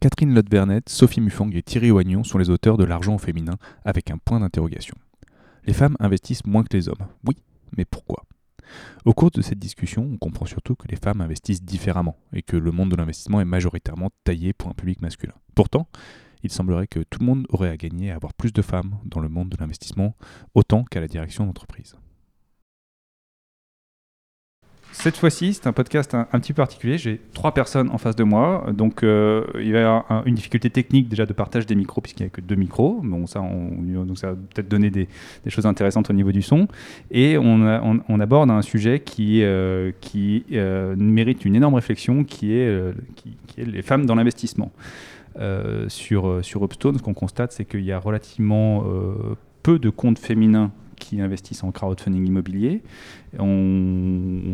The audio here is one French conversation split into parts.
Catherine Lotte-Vernet, Sophie Mufang et Thierry Oignon sont les auteurs de L'argent au féminin avec un point d'interrogation. Les femmes investissent moins que les hommes. Oui, mais pourquoi? Au cours de cette discussion, on comprend surtout que les femmes investissent différemment et que le monde de l'investissement est majoritairement taillé pour un public masculin. Pourtant, il semblerait que tout le monde aurait à gagner à avoir plus de femmes dans le monde de l'investissement, autant qu'à la direction d'entreprise. Cette fois-ci, c'est un podcast un, petit peu particulier. J'ai trois personnes en face de moi. Donc, euh, il y avoir une difficulté technique déjà de partage des micros, puisqu'il n'y a que deux micros. Bon, ça, on, donc ça va peut-être donner des, choses intéressantes au niveau du son. Et on, aborde un sujet qui, euh, euh, mérite une énorme réflexion, qui est, les femmes dans l'investissement. sur Upstone, ce qu'on constate, c'est qu'il y a relativement peu de comptes féminins qui investissent en crowdfunding immobilier. On,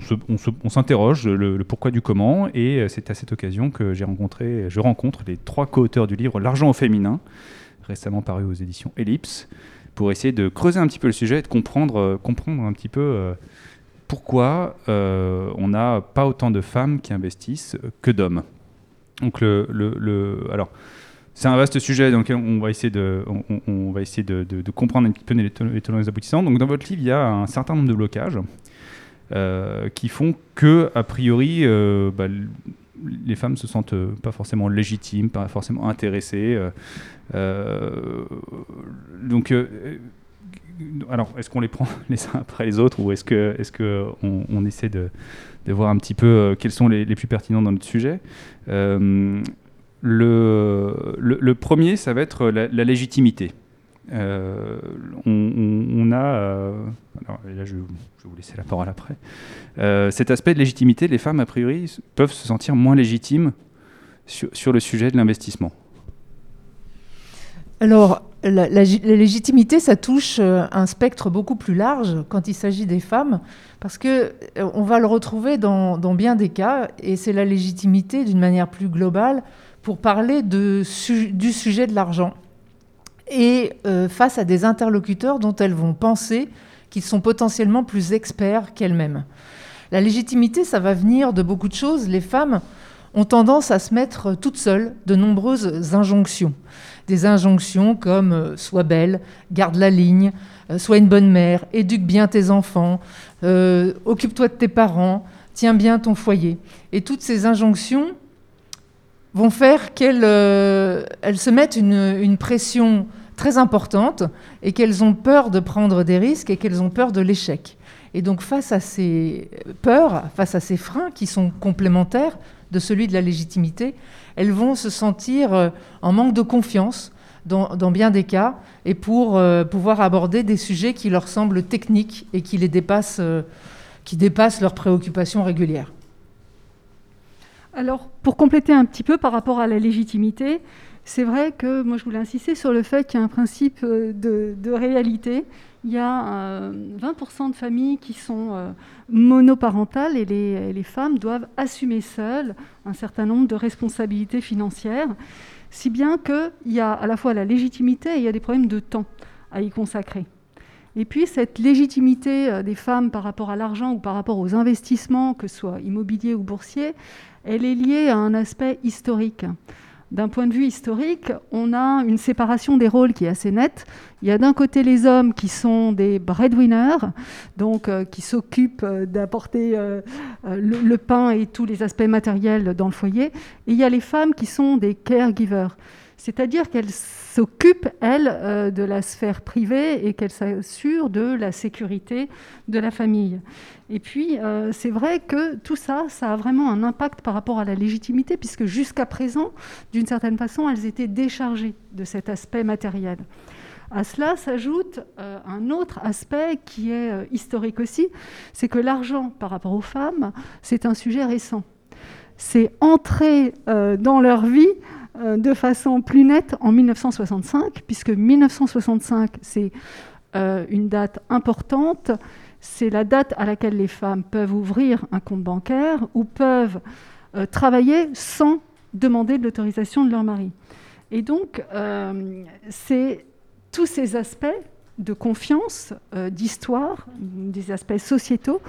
s'interroge le, pourquoi du comment, et euh, c'est à cette occasion que j'ai rencontré, je rencontre les trois co-auteurs du livre L'argent au féminin, récemment paru aux éditions Ellipse, pour essayer de creuser un petit peu le sujet et de comprendre, euh, comprendre un petit peu euh, pourquoi on n'a pas autant de femmes qui investissent que d'hommes. Donc le, le alors c'est un vaste sujet lequel on va essayer de, on, va essayer de, comprendre un petit peu les, tenants et aboutissants. Donc, dans votre livre, il y a un certain nombre de blocages euh, qui font que, a priori, euh, bah, les femmes se sentent pas forcément légitimes, pas forcément intéressées. Euh, donc, alors, est-ce qu'on les prend les uns après les autres ou est-ce que, est-ce que on, essaie de, voir un petit peu quels sont les plus pertinents dans notre sujet le, premier, ça va être la, légitimité. Euh, on, a, euh, là je, vais vous laisser la parole après, euh, cet aspect de légitimité, les femmes a priori peuvent se sentir moins légitimes sur, le sujet de l'investissement. Alors, la, légitimité, ça touche un spectre beaucoup plus large quand il s'agit des femmes, parce que on va le retrouver dans bien des cas, et c'est la légitimité d'une manière plus globale pour parler du sujet de l'argent et euh, face à des interlocuteurs dont elles vont penser qu'ils sont potentiellement plus experts qu'elles-mêmes. La légitimité, ça va venir de beaucoup de choses. Les femmes ont tendance à se mettre toutes seules de nombreuses injonctions. Des injonctions comme euh, sois belle, garde la ligne, euh, sois une bonne mère, éduque bien tes enfants, occupe-toi de tes parents, tiens bien ton foyer. Et toutes ces injonctions, vont faire qu'elles euh, se mettent une, pression très importante et qu'elles ont peur de prendre des risques et qu'elles ont peur de l'échec. Et donc face à ces peurs, face à ces freins qui sont complémentaires de celui de la légitimité, elles vont se sentir euh, en manque de confiance dans, bien des cas et pour euh, pouvoir aborder des sujets qui leur semblent techniques et qui les dépassent, qui dépassent leurs préoccupations régulières. Alors, pour compléter un petit peu par rapport à la légitimité, c'est vrai que moi je voulais insister sur le fait qu'il y a un principe euh, de, réalité. Il y a 20% euh, de familles qui sont euh, monoparentales et les, femmes doivent assumer seules un certain nombre de responsabilités financières, si bien qu'il y a à la fois la légitimité et il y a des problèmes de temps à y consacrer. Et puis cette légitimité des femmes par rapport à l'argent ou par rapport aux investissements, que ce soit immobilier ou boursier, elle est liée à un aspect historique. D'un point de vue historique, on a une séparation des rôles qui est assez nette. Il y a d'un côté les hommes qui sont des breadwinners, donc euh, qui s'occupent euh, d'apporter euh, le, pain et tous les aspects matériels dans le foyer, et il y a les femmes qui sont des caregivers, c'est-à-dire qu'elles s'occupent, elles, de la sphère privée et qu'elles s'assurent de la sécurité de la famille. Et puis, euh, c'est vrai que tout ça, ça a vraiment un impact par rapport à la légitimité, puisque jusqu'à présent, d'une certaine façon, elles étaient déchargées de cet aspect matériel. À cela s'ajoute euh, un autre aspect qui est euh, historique aussi, c'est que l'argent par rapport aux femmes, c'est un sujet récent. C'est entré dans leur vie euh, de façon plus nette en 1965, puisque 1965, c'est euh, une date importante. C'est la date à laquelle les femmes peuvent ouvrir un compte bancaire ou peuvent travailler sans demander de l'autorisation de leur mari. Et donc, c'est tous ces aspects de confiance, euh, d'histoire, des aspects sociétaux,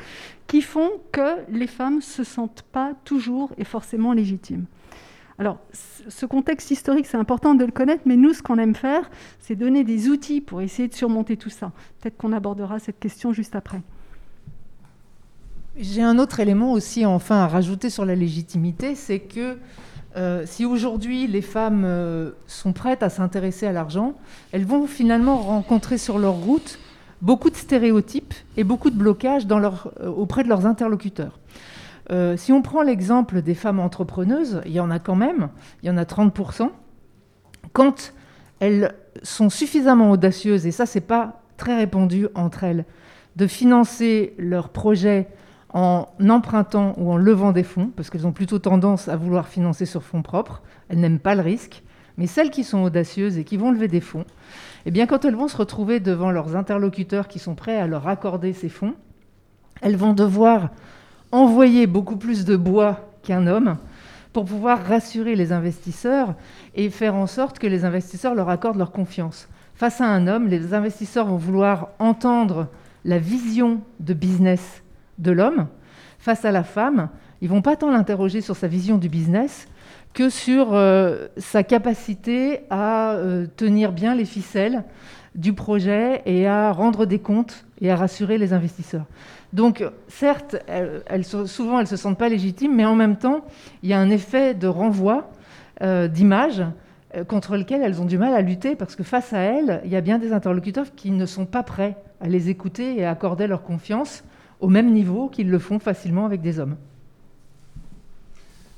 qui font que les femmes ne se sentent pas toujours et forcément légitimes. Alors, ce contexte historique, c'est important de le connaître, mais nous, ce qu'on aime faire, c'est donner des outils pour essayer de surmonter tout ça. Peut-être qu'on abordera cette question juste après. J'ai un autre élément aussi, enfin, à rajouter sur la légitimité, c'est que euh, si aujourd'hui les femmes euh, sont prêtes à s'intéresser à l'argent, elles vont finalement rencontrer sur leur route beaucoup de stéréotypes et beaucoup de blocages euh, auprès de leurs interlocuteurs. Si on prend l'exemple des femmes entrepreneuses, il y en a quand même, il y en a 30%. Quand elles sont suffisamment audacieuses, et ça c'est pas très répandu entre elles, de financer leurs projets en empruntant ou en levant des fonds, parce qu'elles ont plutôt tendance à vouloir financer sur fonds propres. Elles n'aiment pas le risque. Mais celles qui sont audacieuses et qui vont lever des fonds, eh bien, quand elles vont se retrouver devant leurs interlocuteurs qui sont prêts à leur accorder ces fonds, elles vont devoir envoyer beaucoup plus de bois qu'un homme pour pouvoir rassurer les investisseurs et faire en sorte que les investisseurs leur accordent leur confiance. Face à un homme, les investisseurs vont vouloir entendre la vision de business de l'homme face à la femme, ils vont pas tant l'interroger sur sa vision du business que sur euh, sa capacité à euh, tenir bien les ficelles du projet et à rendre des comptes et à rassurer les investisseurs. Donc, certes, souvent, elles ne se sentent pas légitimes, mais en même temps, il y a un effet de renvoi euh, d'image contre lequel elles ont du mal à lutter, parce que face à elles, il y a bien des interlocuteurs qui ne sont pas prêts à les écouter et à accorder leur confiance au même niveau qu'ils le font facilement avec des hommes.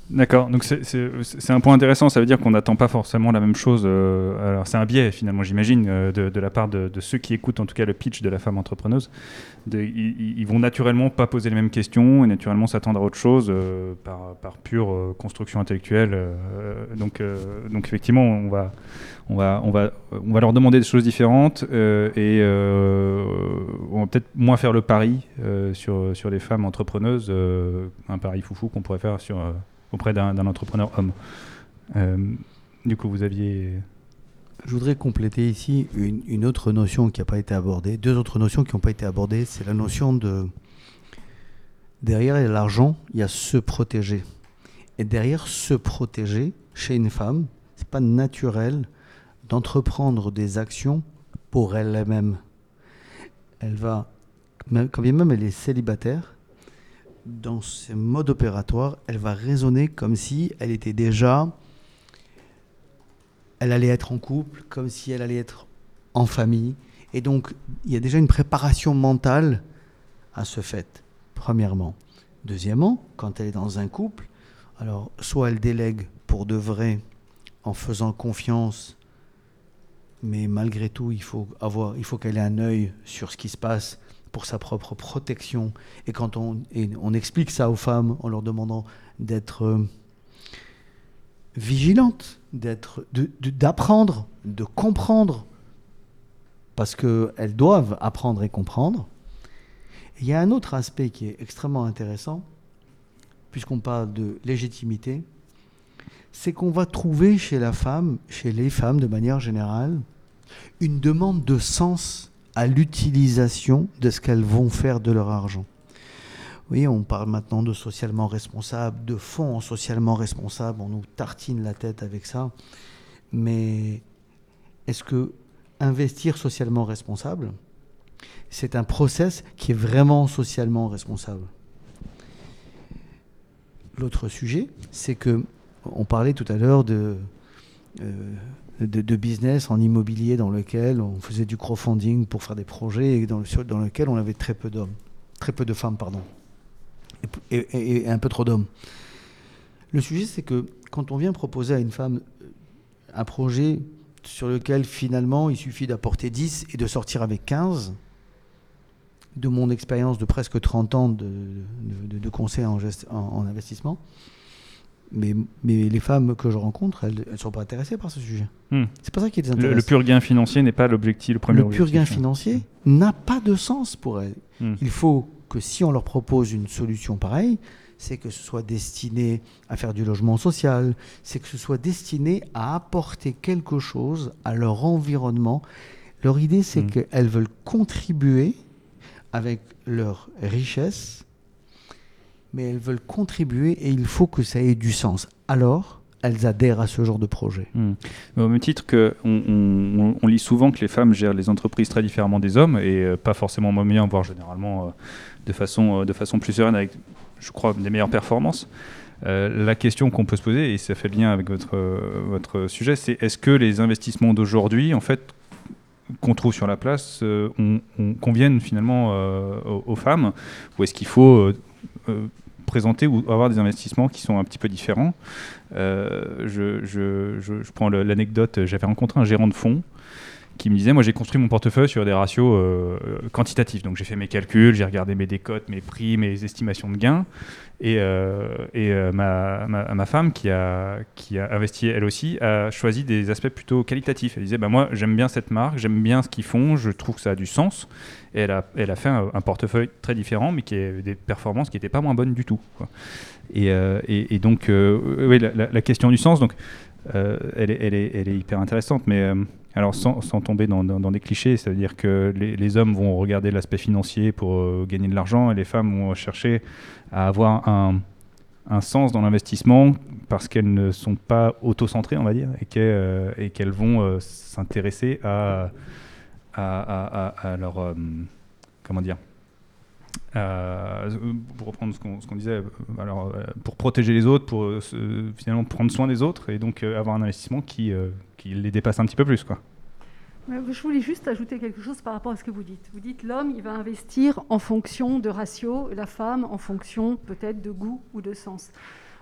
D'accord, donc c'est un point intéressant, ça veut dire qu'on n'attend pas forcément la même chose. Euh, alors c'est un biais finalement, j'imagine, euh, de, la part de, ceux qui écoutent en tout cas le pitch de la femme entrepreneuse. ils, vont naturellement pas poser les mêmes questions et naturellement s'attendre à autre chose euh, par, pure construction intellectuelle. donc, effectivement, on va, leur demander des choses différentes et on va peut-être moins faire le pari sur les femmes entrepreneuses, un pari foufou qu'on pourrait faire sur auprès d'un entrepreneur homme. Euh, du coup, vous aviez... Je voudrais compléter ici une, autre notion qui n'a pas été abordée, deux autres notions qui n'ont pas été abordées. C'est la notion de... Derrière l'argent, il y a se protéger. Et derrière se protéger, chez une femme, c'est pas naturel d'entreprendre des actions pour elle-même. Elle va, quand bien même elle est célibataire, dans ce mode opératoire, elle va raisonner comme si elle était déjà, elle allait être en couple, comme si elle allait être en famille. Et donc, il y a déjà une préparation mentale à ce fait, premièrement. Deuxièmement, quand elle est dans un couple, alors soit elle délègue pour de vrai en faisant confiance, mais malgré tout, il faut, avoir, il faut qu'elle ait un œil sur ce qui se passe pour sa propre protection. Et quand on, on explique ça aux femmes en leur demandant d'être euh, vigilantes, d'être, d'apprendre, de, comprendre, parce qu'elles doivent apprendre et comprendre. il y a un autre aspect qui est extrêmement intéressant, puisqu'on parle de légitimité, c'est qu'on va trouver chez la femme, chez les femmes de manière générale, une demande de sens à l'utilisation de ce qu'elles vont faire de leur argent. Oui, on parle maintenant de socialement responsable, de fonds socialement responsables, on nous tartine la tête avec ça. Mais est-ce que investir socialement responsable, c'est un process qui est vraiment socialement responsable? L'autre sujet, c'est que on parlait tout à l'heure de euh, de, business en immobilier dans lequel on faisait du crowdfunding pour faire des projets et dans, le, dans lequel on avait très peu d'hommes, très peu de femmes, pardon, et, un peu trop d'hommes. Le sujet, c'est que quand on vient proposer à une femme euh, un projet sur lequel finalement il suffit d'apporter 10 et de sortir avec 15, de mon expérience de presque 30 ans de, de, conseil en, en investissement, mais, mais les femmes que je rencontre, elles ne sont pas intéressées par ce sujet. Hmm. C'est pas ça qui les Le, intéresse. le pur gain financier n'est pas l'objectif, le premier Le pur gain financier n'a pas de sens pour elles. Hmm. Il faut que si on leur propose une solution pareille, c'est que ce soit destiné à faire du logement social, c'est que ce soit destiné à apporter quelque chose à leur environnement. Leur idée, c'est qu'elles veulent contribuer avec leur richesse, mais elles veulent contribuer et il faut que ça ait du sens. Alors, elles adhèrent à ce genre de projet. Hmm. Au même titre que on, lit souvent que les femmes gèrent les entreprises très différemment des hommes et euh, pas forcément moins bien, voire généralement euh, de, façon, euh, de façon plus sereine avec, je crois, des meilleures performances. La question qu'on peut se poser, et ça fait lien avec votre, votre sujet, c'est est-ce que les investissements d'aujourd'hui, en fait, qu'on trouve sur la place, on- on- conviennent finalement aux, femmes? Ou est-ce qu'il faut présenter ou avoir des investissements qui sont un petit peu différents. Euh, je, je- prends l'anecdote, j'avais rencontré un gérant de fonds qui me disait, moi j'ai construit mon portefeuille sur des ratios euh, quantitatifs, donc j'ai fait mes calculs, j'ai regardé mes décotes, mes prix, mes estimations de gains, et, euh, et euh, ma, ma, femme qui a, qui a investi elle aussi a choisi des aspects plutôt qualitatifs. Elle disait, bah, moi j'aime bien cette marque, j'aime bien ce qu'ils font, je trouve que ça a du sens, et elle a, elle a fait un, portefeuille très différent, mais qui a des performances qui n'étaient pas moins bonnes du tout. Et, euh, et, donc, euh, oui, la, la- question du sens, donc, euh, elle, est, elle, est, elle est hyper intéressante, mais euh, alors sans, sans tomber dans, des clichés, c'est-à-dire que les, hommes vont regarder l'aspect financier pour euh, gagner de l'argent et les femmes vont chercher à avoir un, sens dans l'investissement parce qu'elles ne sont pas auto-centrées, on va dire, et qu'elles euh, vont euh, s'intéresser à, leur... comment dire euh, pour reprendre ce qu'on disait, euh, alors, euh, pour protéger les autres, pour finalement prendre soin des autres et donc avoir un investissement qui, les dépasse un petit peu plus. Quoi. Je voulais juste ajouter quelque chose par rapport à ce que vous dites. Vous dites l'homme, il va investir en fonction de ratio, la femme en fonction peut-être de goût ou de sens.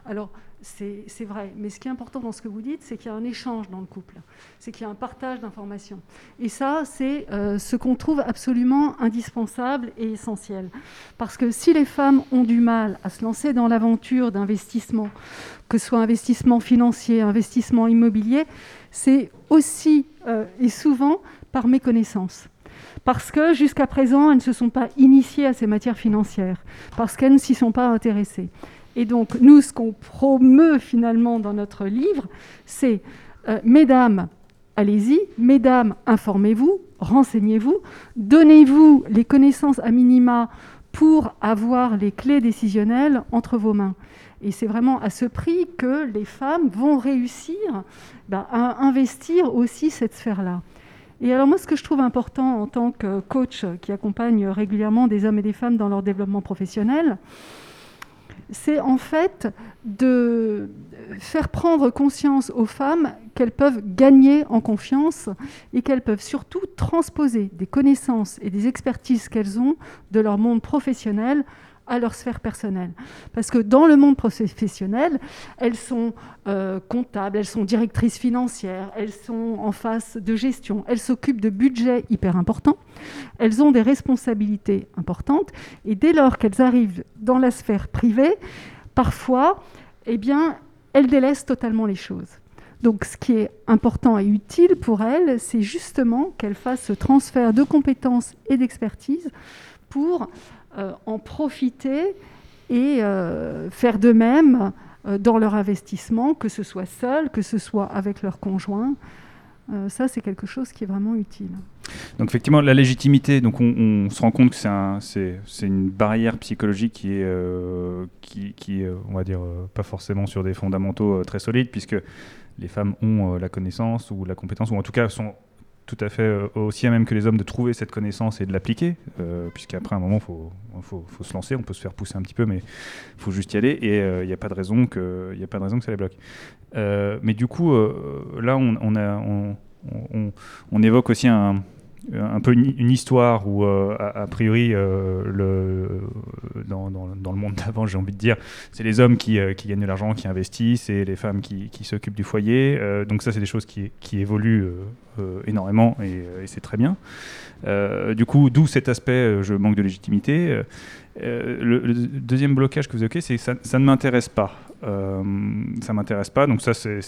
Alors, c'est vrai, mais ce qui est important dans ce que vous dites, c'est qu'il y a un échange dans le couple, c'est qu'il y a un partage d'informations. Et ça, c'est euh, ce qu'on trouve absolument indispensable et essentiel. Parce que si les femmes ont du mal à se lancer dans l'aventure d'investissement, que ce soit investissement financier, investissement immobilier, c'est aussi euh, et souvent par méconnaissance. Parce que jusqu'à présent, elles ne se sont pas initiées à ces matières financières, parce qu'elles ne s'y sont pas intéressées. Et donc, nous, ce qu'on promeut finalement dans notre livre, c'est, euh, mesdames, allez-y, mesdames, informez-vous, renseignez-vous, donnez-vous les connaissances à minima pour avoir les clés décisionnelles entre vos mains. Et c'est vraiment à ce prix que les femmes vont réussir ben, à investir aussi cette sphère-là. Et alors moi, ce que je trouve important en tant que coach qui accompagne régulièrement des hommes et des femmes dans leur développement professionnel, c'est en fait de faire prendre conscience aux femmes qu'elles peuvent gagner en confiance et qu'elles peuvent surtout transposer des connaissances et des expertises qu'elles ont de leur monde professionnel à leur sphère personnelle. Parce que dans le monde professionnel, elles sont euh, comptables, elles sont directrices financières, elles sont en face de gestion, elles s'occupent de budgets hyper importants, elles ont des responsabilités importantes, et dès lors qu'elles arrivent dans la sphère privée, parfois, eh bien, elles délaissent totalement les choses. Donc, ce qui est important et utile pour elles, c'est justement qu'elles fassent ce transfert de compétences et d'expertise pour en profiter et euh, faire de même euh, dans leur investissement, que ce soit seul, que ce soit avec leur conjoint. Euh, ça, c'est quelque chose qui est vraiment utile. Donc effectivement, la légitimité, donc on, se rend compte que c'est un, c'est, c'est une barrière psychologique qui est, euh, qui, on va dire, euh, pas forcément sur des fondamentaux euh, très solides, puisque les femmes ont euh, la connaissance ou la compétence, ou en tout cas sont tout à fait euh, aussi à même que les hommes de trouver cette connaissance et de l'appliquer, euh, puisqu'après un moment, il faut, faut, faut se lancer, on peut se faire pousser un petit peu, mais il faut juste y aller, et il n'y a pas de raison que, a pas de raison que ça les bloque. Euh, mais du coup, euh, là, on, on évoque aussi un, un peu une, histoire où, euh, a, priori, euh, le, dans, dans, le monde d'avant, j'ai envie de dire, c'est les hommes qui, euh, qui gagnent de l'argent, qui investissent, et les femmes qui, qui s'occupent du foyer. Donc ça, c'est des choses qui, qui évoluent énormément, et, c'est très bien. Du coup, d'où cet aspect, je manque de légitimité. Euh, le, deuxième blocage que vous évoquez, c'est ça, ça ne m'intéresse pas. Euh, ça m'intéresse pas. Donc ça, c'est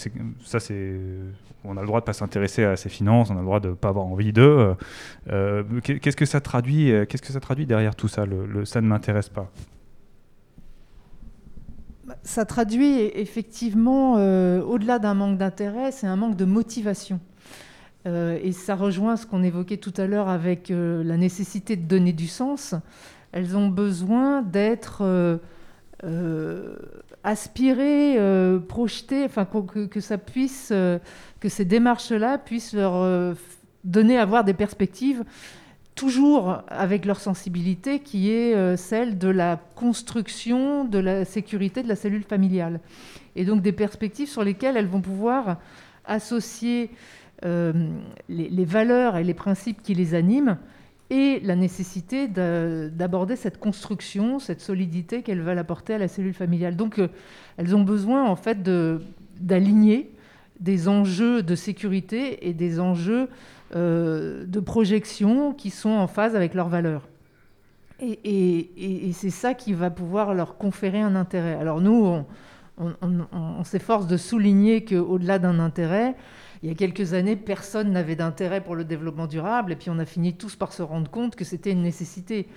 on a le droit de pas s'intéresser à ses finances, on a le droit de pas avoir envie d'eux. Euh, qu'est- qu'est-ce que ça traduit euh, Qu'est-ce que ça traduit derrière tout ça ça ne m'intéresse pas? Ça traduit effectivement, au-delà d'un manque d'intérêt, c'est un manque de motivation. Et ça rejoint ce qu'on évoquait tout à l'heure avec la nécessité de donner du sens. Elles ont besoin d'être euh, euh, aspirées, euh, projetées, enfin que, ces démarches-là puissent leur donner, avoir des perspectives toujours avec leur sensibilité qui est celle de la construction de la sécurité de la cellule familiale. Et donc des perspectives sur lesquelles elles vont pouvoir associer les valeurs et les principes qui les animent et la nécessité de- d'aborder cette construction, cette solidité qu'elles veulent apporter à la cellule familiale. Donc euh, elles ont besoin en fait d'aligner des enjeux de sécurité et des enjeux euh, de projection qui sont en phase avec leurs valeurs. Et, c'est ça qui va pouvoir leur conférer un intérêt. Alors nous, on- on s'efforce de souligner qu'au-delà d'un intérêt, il y a quelques années, personne n'avait d'intérêt pour le développement durable, et puis on a fini tous par se rendre compte que c'était une nécessité.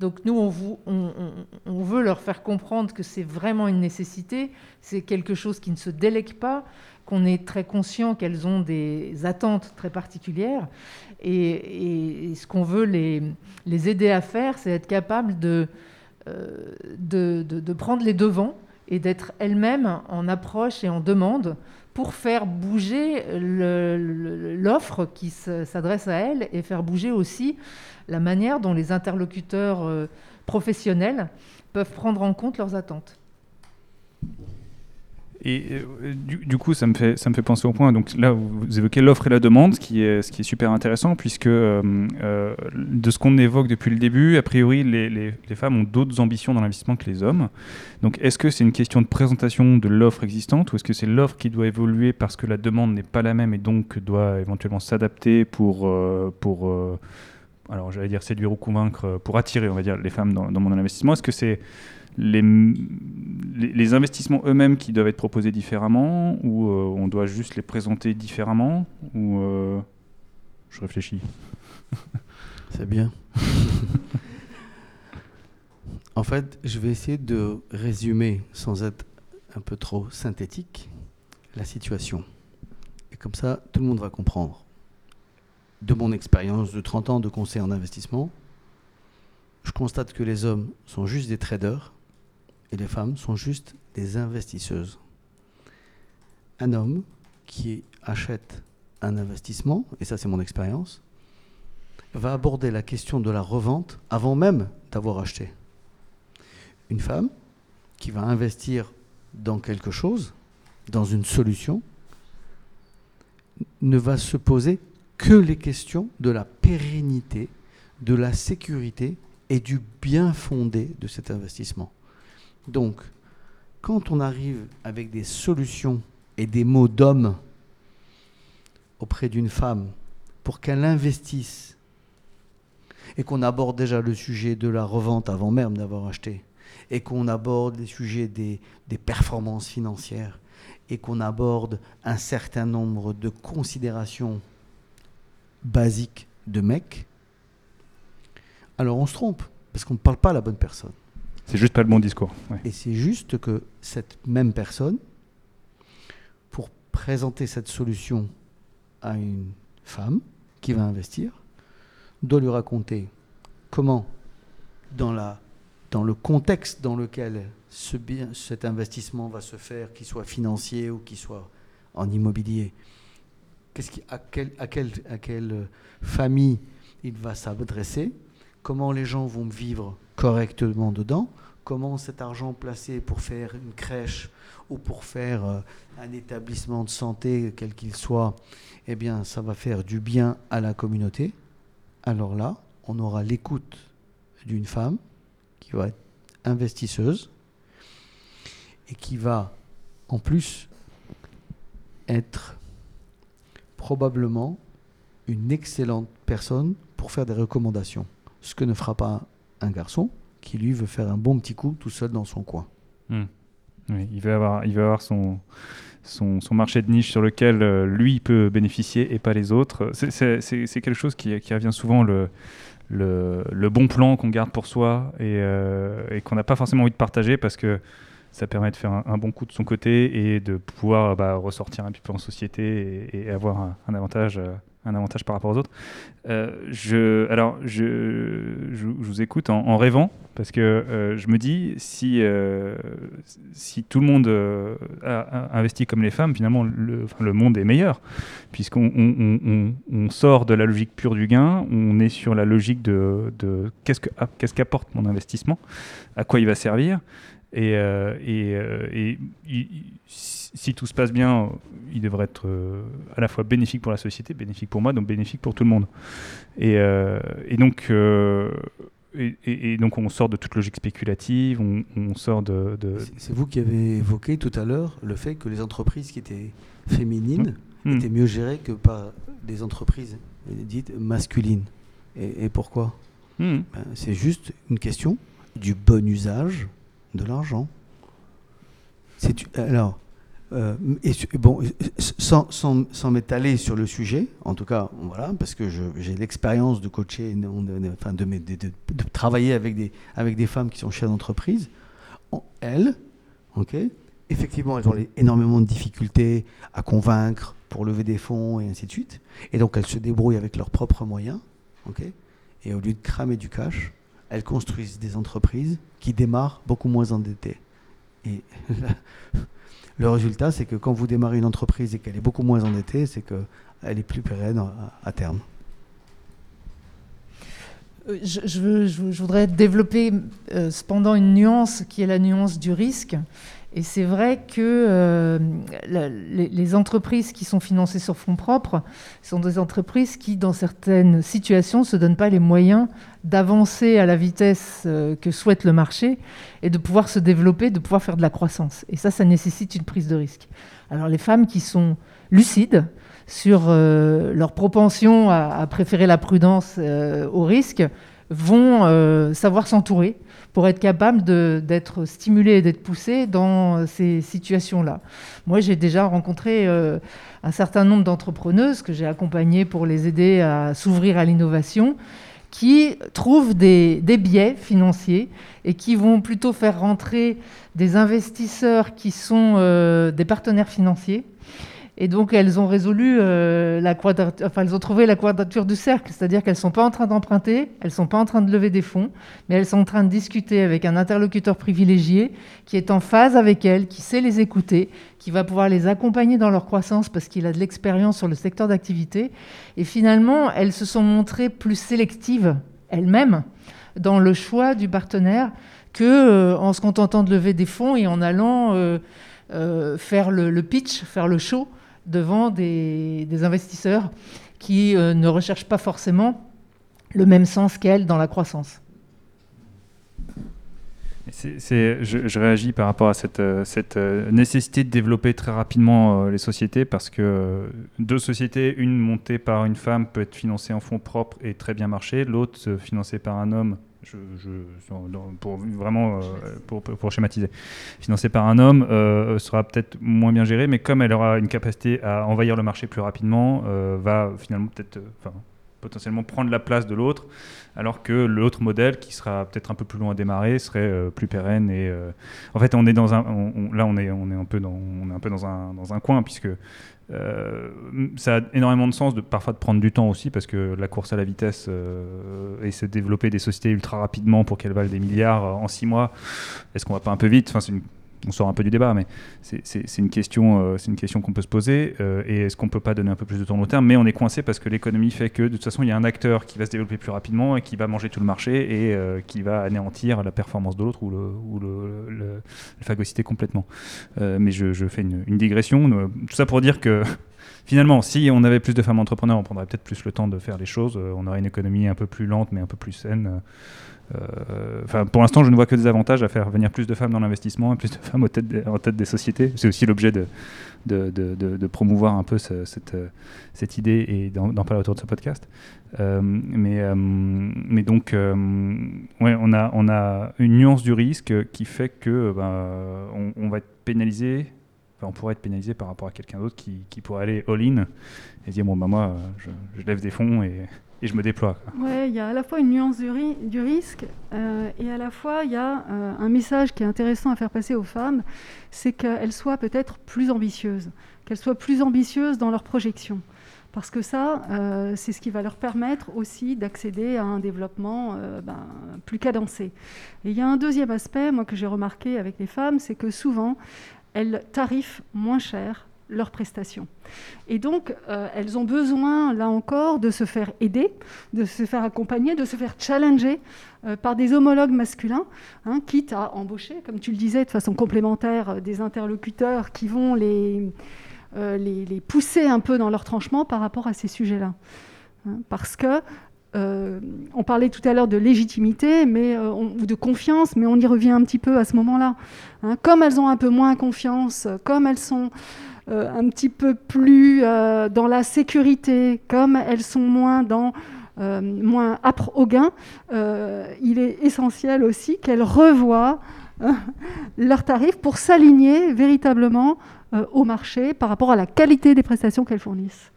Donc nous, on, veut leur faire comprendre que c'est vraiment une nécessité, c'est quelque chose qui ne se délègue pas, qu'on est très conscient qu'elles ont des attentes très particulières. Et, ce qu'on veut les, aider à faire, c'est être capable euh, de prendre les devants et d'être elles-mêmes en approche et en demande pour faire bouger l'offre qui se- s'adresse à elles et faire bouger aussi la manière dont les interlocuteurs euh, professionnels peuvent prendre en compte leurs attentes. Et euh, du, coup, ça me, fait, ça me fait penser au point. Donc là, vous, évoquez l'offre et la demande, qui est, ce qui est super intéressant, puisque euh, euh, de ce qu'on évoque depuis le début, a priori, les, les- femmes ont d'autres ambitions dans l'investissement que les hommes. Donc est-ce que c'est une question de présentation de l'offre existante, ou est-ce que c'est l'offre qui doit évoluer parce que la demande n'est pas la même et donc doit éventuellement s'adapter pour... pour alors j'allais dire séduire ou convaincre, pour attirer, on va dire, les femmes dans, dans mon investissement Est-ce que c'est les, investissements eux-mêmes qui doivent être proposés différemment ou euh, on doit juste les présenter différemment ou euh, je réfléchis. C'est bien. en fait, je vais essayer de résumer, sans être un peu trop synthétique, la situation. Et comme ça, tout le monde va comprendre. De mon expérience de 30 ans de conseil en investissement, je constate que les hommes sont juste des traders et les femmes sont juste des investisseuses. Un homme qui achète un investissement, et ça c'est mon expérience, va aborder la question de la revente avant même d'avoir acheté. Une femme qui va investir dans quelque chose, dans une solution, ne va se poser que les questions de la pérennité, de la sécurité et du bien fondé de cet investissement. Donc, quand on arrive avec des solutions et des mots d'homme auprès d'une femme pour qu'elle investisse et qu'on aborde déjà le sujet de la revente avant même d'avoir acheté, et qu'on aborde les sujets des, des performances financières, et qu'on aborde un certain nombre de considérations basiques de mec, alors on se trompe, parce qu'on ne parle pas à la bonne personne. C'est juste pas le bon discours. Et c'est juste que cette même personne, pour présenter cette solution à une femme qui va investir, doit lui raconter comment, dans, la, dans le contexte dans lequel ce bien, cet investissement va se faire, qu'il soit financier ou qu'il soit en immobilier, qui, à, quelle, à, quelle, à quelle famille il va s'adresser, comment les gens vont vivre correctement dedans, comment cet argent placé pour faire une crèche ou pour faire euh, un établissement de santé, quel qu'il soit, eh bien, ça va faire du bien à la communauté. Alors là, on aura l'écoute d'une femme qui va être investisseuse et qui va, en plus, être probablement une excellente personne pour faire des recommandations. Ce que ne fera pas un garçon qui lui veut faire un bon petit coup tout seul dans son coin. Hmm. Il veut avoir, il avoir son, son, marché de niche sur lequel euh, lui peut bénéficier et pas les autres. C'est- quelque chose qui, revient souvent, le, le, bon plan qu'on garde pour soi et, euh, et qu'on n'a pas forcément envie de partager parce que ça permet de faire un, bon coup de son côté et de pouvoir bah, ressortir un petit peu en société et, avoir un, un avantage. euh, un avantage par rapport aux autres. Euh, je, alors, je, je, vous écoute en, rêvant parce que euh, je me dis si, euh, si tout le monde a, a investi comme les femmes, finalement le, le monde est meilleur puisqu'on on, sort de la logique pure du gain, on est sur la logique de, de qu'est-ce que- ah, qu'apporte mon investissement, à quoi il va servir. Et, euh, et, euh, et il- il- si tout se passe bien, il devrait être euh, à la fois bénéfique pour la société, bénéfique pour moi, donc bénéfique pour tout le monde. Et, et donc, on sort de toute logique spéculative, on, on sort de. de- C'est- vous qui avez évoqué tout à l'heure le fait que les entreprises qui étaient féminines étaient mieux gérées que par des entreprises dites masculines. Et, et pourquoi? Hmm. Ben, C'est juste une question du bon usage de l'argent. Alors, euh, bon, sans, sans, sans m'étaler sur le sujet, en tout cas, voilà, parce que j'ai l'expérience de coacher, enfin, de, travailler avec des, avec des femmes qui sont chefs d'entreprise, en- elles, ok, effectivement, elles ont énormément de difficultés à convaincre pour lever des fonds et ainsi de suite. Et donc, elles se débrouillent avec leurs propres moyens, ok, et au lieu de cramer du cash, elles construisent des entreprises qui démarrent beaucoup moins endettées. Et le résultat, c'est que quand vous démarrez une entreprise et qu'elle est beaucoup moins endettée, c'est qu'elle est plus pérenne à, terme. Euh, Je, voudrais développer euh, cependant une nuance qui est la nuance du risque. Et c'est vrai que euh, les, les entreprises qui sont financées sur fonds propres sont des entreprises qui, dans certaines situations, ne se donnent pas les moyens d'avancer à la vitesse euh, que souhaite le marché et de pouvoir se développer, de pouvoir faire de la croissance. Et ça, ça nécessite une prise de risque. Alors les femmes qui sont lucides sur euh, leur propension à, préférer la prudence euh, au risque vont savoir s'entourer pour être capables de- d'être stimulées et d'être poussées dans ces situations-là. Moi, j'ai déjà rencontré un certain nombre d'entrepreneuses que j'ai accompagnées pour les aider à s'ouvrir à l'innovation qui trouvent des, biais financiers et qui vont plutôt faire rentrer des investisseurs qui sont euh, des partenaires financiers. Et donc, elles ont résolu euh, la quadrature, enfin, elles ont trouvé la quadrature du cercle, c'est-à-dire qu'elles sont pas en train d'emprunter, elles sont pas en train de lever des fonds, mais elles sont en train de discuter avec un interlocuteur privilégié qui est en phase avec elles, qui sait les écouter, qui va pouvoir les accompagner dans leur croissance parce qu'il a de l'expérience sur le secteur d'activité. Et finalement, elles se sont montrées plus sélectives elles-mêmes dans le choix du partenaire que euh, en se contentant de lever des fonds et en allant euh, faire le pitch, faire le show devant des, investisseurs qui euh, ne recherchent pas forcément le même sens qu'elles dans la croissance. C'est- je, réagis par rapport à cette, euh, euh, nécessité de développer très rapidement les sociétés parce que deux sociétés, une montée par une femme peut être financée en fonds propres et très bien marcher, l'autre financée par un homme, je, je- pour vraiment euh, pour, pour- schématiser, financée par un homme euh, sera peut-être moins bien gérée, mais comme elle aura une capacité à envahir le marché plus rapidement, euh, va finalement peut-être, potentiellement prendre la place de l'autre alors que l'autre modèle qui sera peut-être un peu plus long à démarrer serait euh, plus pérenne et euh, en fait on est dans un là on est on est un peu dans on est un peu dans un dans un coin puisque euh, ça a énormément de sens de parfois de prendre du temps aussi parce que la course à la vitesse euh, et se développer des sociétés ultra rapidement pour qu'elles valent des milliards en six mois est-ce qu'on va pas un peu vite? Enfin c'est on sort un peu du débat, mais c'est- une question, euh, c'est qu'on peut se poser. euh, et est-ce qu'on peut pas donner un peu plus de temps au terme? Mais on est coincé parce que l'économie fait que de toute façon, il y a un acteur qui va se développer plus rapidement et qui va manger tout le marché et euh, qui va anéantir la performance de l'autre ou, le, ou le, complètement. Mais je, fais une, une digression. Tout ça pour dire que finalement, si on avait plus de femmes entrepreneurs, on prendrait peut-être plus le temps de faire les choses. On aurait une économie un peu plus lente, mais un peu plus saine. Euh, pour l'instant, je ne vois que des avantages à faire venir plus de femmes dans l'investissement et plus de femmes en tête des sociétés. C'est aussi l'objet de, promouvoir un peu ce- cette, idée et d'en parler autour de ce podcast. Euh, mais, euh, mais donc, on, a, une nuance du risque qui fait que ben, on, va être pénalisé. on pourrait être pénalisé par rapport à quelqu'un d'autre qui, pourrait aller all-in et dire bah moi je, je lève des fonds et, et je me déploie. Ouais, il y a à la fois une nuance du, ri- du risque euh, et à la fois il y a euh, un message qui est intéressant à faire passer aux femmes, c'est qu'elles soient peut-être plus ambitieuses, qu'elles soient plus ambitieuses dans leurs projections. Parce que ça, euh, c'est ce qui va leur permettre aussi d'accéder à un développement ben, plus cadencé. Et il y a un deuxième aspect, moi, que j'ai remarqué avec les femmes, c'est que souvent, elles tarifent moins cher leurs prestations. Et donc, euh, elles ont besoin, là encore, de se faire aider, de se faire accompagner, de se faire challenger euh, par des homologues masculins, hein, quitte à embaucher, comme tu le disais, de façon complémentaire, euh, des interlocuteurs qui vont les, les, pousser un peu dans leur tranchement par rapport à ces sujets-là. Hein, parce que on parlait tout à l'heure de légitimité mais, ou de confiance, mais on y revient un petit peu à ce moment-là. Hein, comme elles ont un peu moins confiance, comme elles sont euh, un petit peu plus euh, dans la sécurité, comme elles sont moins dans euh, moins âpres au gain, il est essentiel aussi qu'elles revoient leurs tarifs pour s'aligner véritablement au marché par rapport à la qualité des prestations qu'elles fournissent.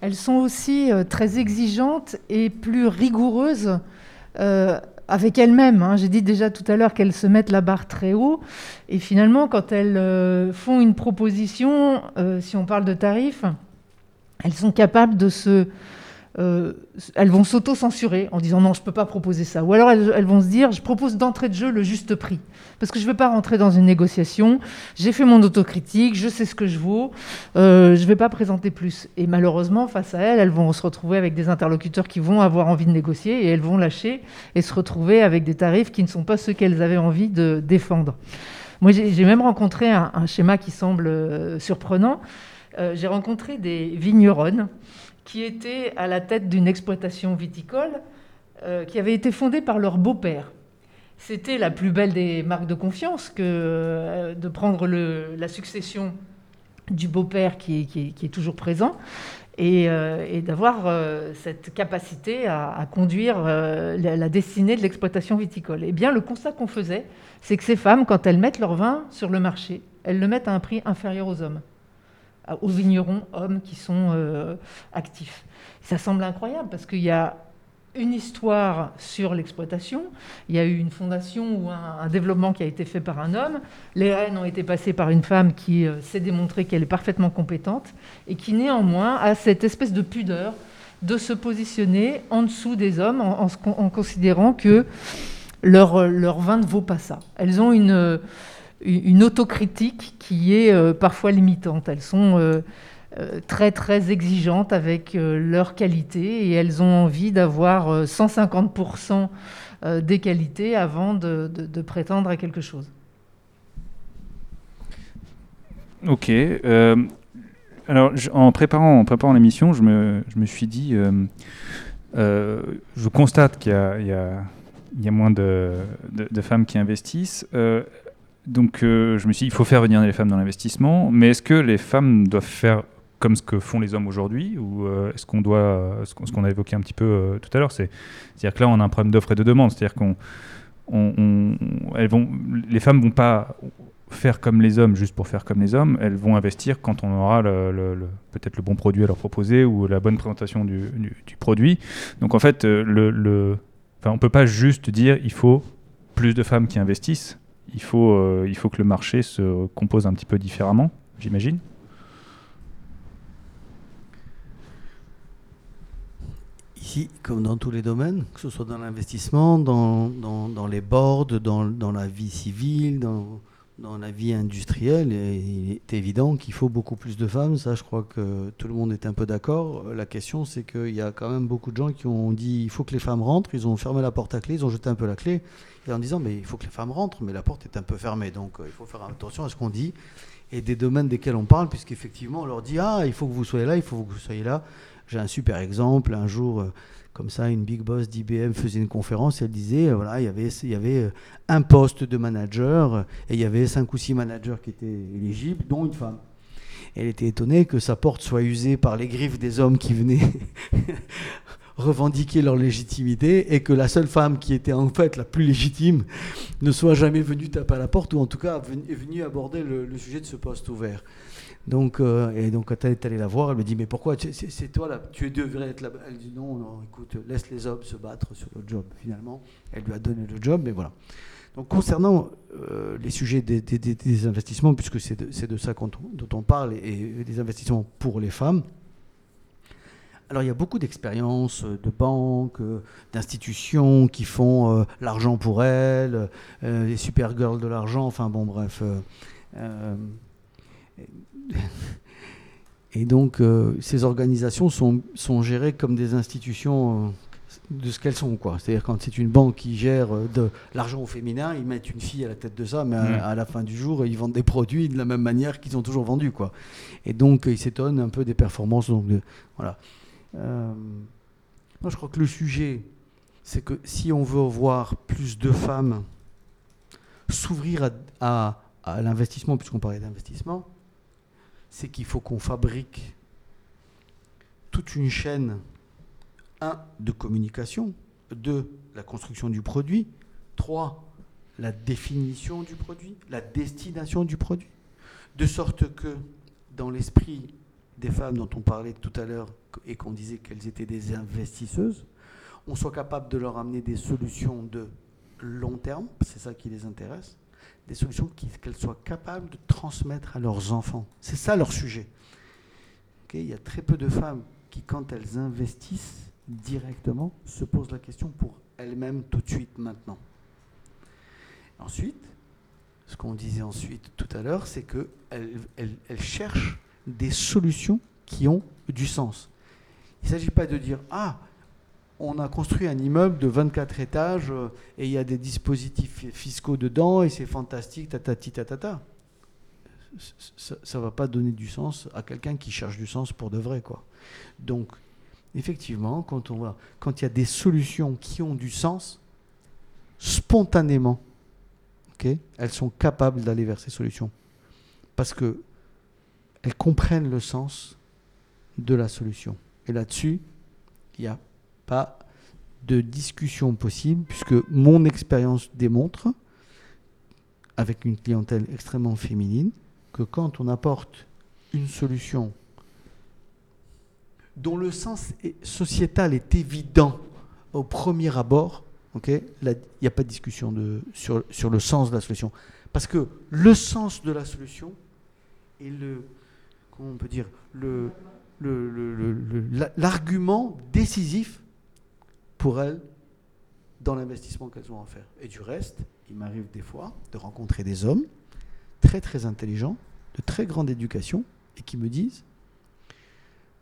Elles sont aussi très exigeantes et plus rigoureuses avec elles-mêmes. hein. J'ai dit déjà tout à l'heure qu'elles se mettent la barre très haut. Et finalement, quand elles euh, font une proposition, euh, si on parle de tarifs, elles sont capables de se... euh, elles vont s'auto-censurer en disant non, je ne peux pas proposer ça. Ou alors elles, vont se dire, je propose d'entrée de jeu le juste prix. Parce que je ne veux pas rentrer dans une négociation. J'ai fait mon autocritique, je sais ce que je vaux. Euh, je ne vais pas présenter plus. Et malheureusement, face à elles, elles vont se retrouver avec des interlocuteurs qui vont avoir envie de négocier et elles vont lâcher et se retrouver avec des tarifs qui ne sont pas ceux qu'elles avaient envie de défendre. Moi, j'ai même rencontré un, schéma qui semble euh, surprenant. J'ai rencontré des vigneronnes qui étaient à la tête d'une exploitation viticole euh, qui avait été fondée par leur beau-père. C'était la plus belle des marques de confiance que euh, de prendre la succession du beau-père qui est, toujours présent et, euh, d'avoir cette capacité à, conduire la, la destinée de l'exploitation viticole. Eh bien, le constat qu'on faisait, c'est que ces femmes, quand elles mettent leur vin sur le marché, elles le mettent à un prix inférieur aux hommes, aux vignerons hommes qui sont euh, actifs. Ça semble incroyable parce qu'il y a une histoire sur l'exploitation. Il y a eu une fondation ou un, développement qui a été fait par un homme. Les rênes ont été passées par une femme qui euh, s'est démontrée qu'elle est parfaitement compétente et qui néanmoins a cette espèce de pudeur de se positionner en dessous des hommes en, considérant que leur, euh, vin ne vaut pas ça. Elles ont une, euh, une autocritique qui est euh, parfois limitante. Elles sont euh, euh, très très exigeantes avec leur qualité et elles ont envie d'avoir euh, 150% euh, des qualités avant de, prétendre à quelque chose. Ok. alors, en préparant, en préparant l'émission, je me, je me suis dit, je constate qu'il y y y a moins de- de femmes qui investissent. Euh, donc, euh, je me suis dit, il faut faire venir les femmes dans l'investissement. Mais est-ce que les femmes doivent faire comme ce que font les hommes aujourd'hui Ou euh, est-ce qu'on doit, ce qu'on ce qu'on a évoqué un petit peu euh, tout à l'heure, c'est- c'est-à-dire que là, on a un problème d'offre et de demande. C'est-à-dire qu'on vont, les femmes vont pas faire comme les hommes juste pour faire comme les hommes, elles vont investir quand on aura peut-être le bon produit à leur proposer ou la bonne présentation du, du- du produit. Donc en fait, euh, on peut pas juste dire il faut plus de femmes qui investissent. Il faut, euh, il faut que le marché se compose un petit peu différemment, j'imagine. Ici, comme dans tous les domaines, que ce soit dans l'investissement, dans, les boards, dans, la vie civile, dans, dans la vie industrielle, il est évident qu'il faut beaucoup plus de femmes. Ça, je crois que tout le monde est un peu d'accord. La question, c'est qu'il y a quand même beaucoup de gens qui ont dit il faut que les femmes rentrent. Ils ont fermé la porte à clé, ils ont jeté un peu la clé. Et en disant mais il faut que les femmes rentrent, mais la porte est un peu fermée. Donc euh, il faut faire attention à ce qu'on dit et des domaines desquels on parle, puisqu'effectivement, on leur dit ah, il faut que vous soyez là, il faut que vous soyez là. J'ai un super exemple. Un jour. Euh, comme ça, une big boss d'IBM faisait une conférence elle disait, euh, voilà, il y avait, il y avait un poste de manager et il y avait cinq ou six managers qui étaient éligibles, dont une femme. Elle était étonnée que sa porte soit usée par les griffes des hommes qui venaient revendiquer leur légitimité et que la seule femme qui était en fait la plus légitime ne soit jamais venue taper à la porte ou en tout cas est venue aborder le sujet de ce poste ouvert. Donc, euh, et donc quand elle est allée la voir, elle me dit mais pourquoi c'est toi là, tu devrais être là. Elle dit non, non, écoute, laisse les hommes se battre sur le job. Finalement, elle lui a donné le job, mais voilà. Donc concernant euh, les sujets des, investissements, puisque c'est de, ça dont on parle, et, des investissements pour les femmes, alors il y a beaucoup d'expériences de banques, d'institutions qui font l'argent pour elles, les super girls de l'argent, enfin bon bref. Et donc, euh, ces organisations sont, sont, gérées comme des institutions euh, de ce qu'elles sont. C'est-à-dire, quand c'est une banque qui gère euh, de l'argent au féminin, ils mettent une fille à la tête de ça, mais à, la fin du jour, ils vendent des produits de la même manière qu'ils ont toujours vendu. Quoi. Et donc, ils s'étonnent un peu des performances. Donc, voilà. Moi, je crois que le sujet, c'est que si on veut voir plus de femmes s'ouvrir à, à l'investissement, puisqu'on parlait d'investissement, c'est qu'il faut qu'on fabrique toute une chaîne, un, de communication, deux, la construction du produit, trois, la définition du produit, la destination du produit, de sorte que dans l'esprit des femmes dont on parlait tout à l'heure et qu'on disait qu'elles étaient des investisseuses, on soit capable de leur amener des solutions de long terme, c'est ça qui les intéresse, des solutions qu'elles soient capables de transmettre à leurs enfants. C'est ça leur sujet. Il y a très peu de femmes qui, quand elles investissent directement, se posent la question pour elles-mêmes tout de suite maintenant. Ensuite, ce qu'on disait ensuite tout à l'heure, c'est qu'elles elles, cherchent des solutions qui ont du sens. Il ne s'agit pas de dire Ah, on a construit un immeuble de 24 étages euh, et il y a des dispositifs fiscaux dedans et c'est fantastique, tatati tatata. Ça ne va pas donner du sens à quelqu'un qui cherche du sens pour de vrai. Quoi. Donc, effectivement, quand, quand il y a des solutions qui ont du sens, spontanément, elles sont capables d'aller vers ces solutions. Parce que elles comprennent le sens de la solution. Et là-dessus, il y a pas de discussion possible, puisque mon expérience démontre, avec une clientèle extrêmement féminine, que quand on apporte une solution dont le sens sociétal est évident au premier abord, il n'y a pas de discussion sur, sur le sens de la solution. Parce que le sens de la solution est le, comment on peut dire, le, l'argument décisif pour elles dans l'investissement qu'elles ont à faire. Et du reste, il m'arrive des fois de rencontrer des hommes très très intelligents, de très grande éducation, et qui me disent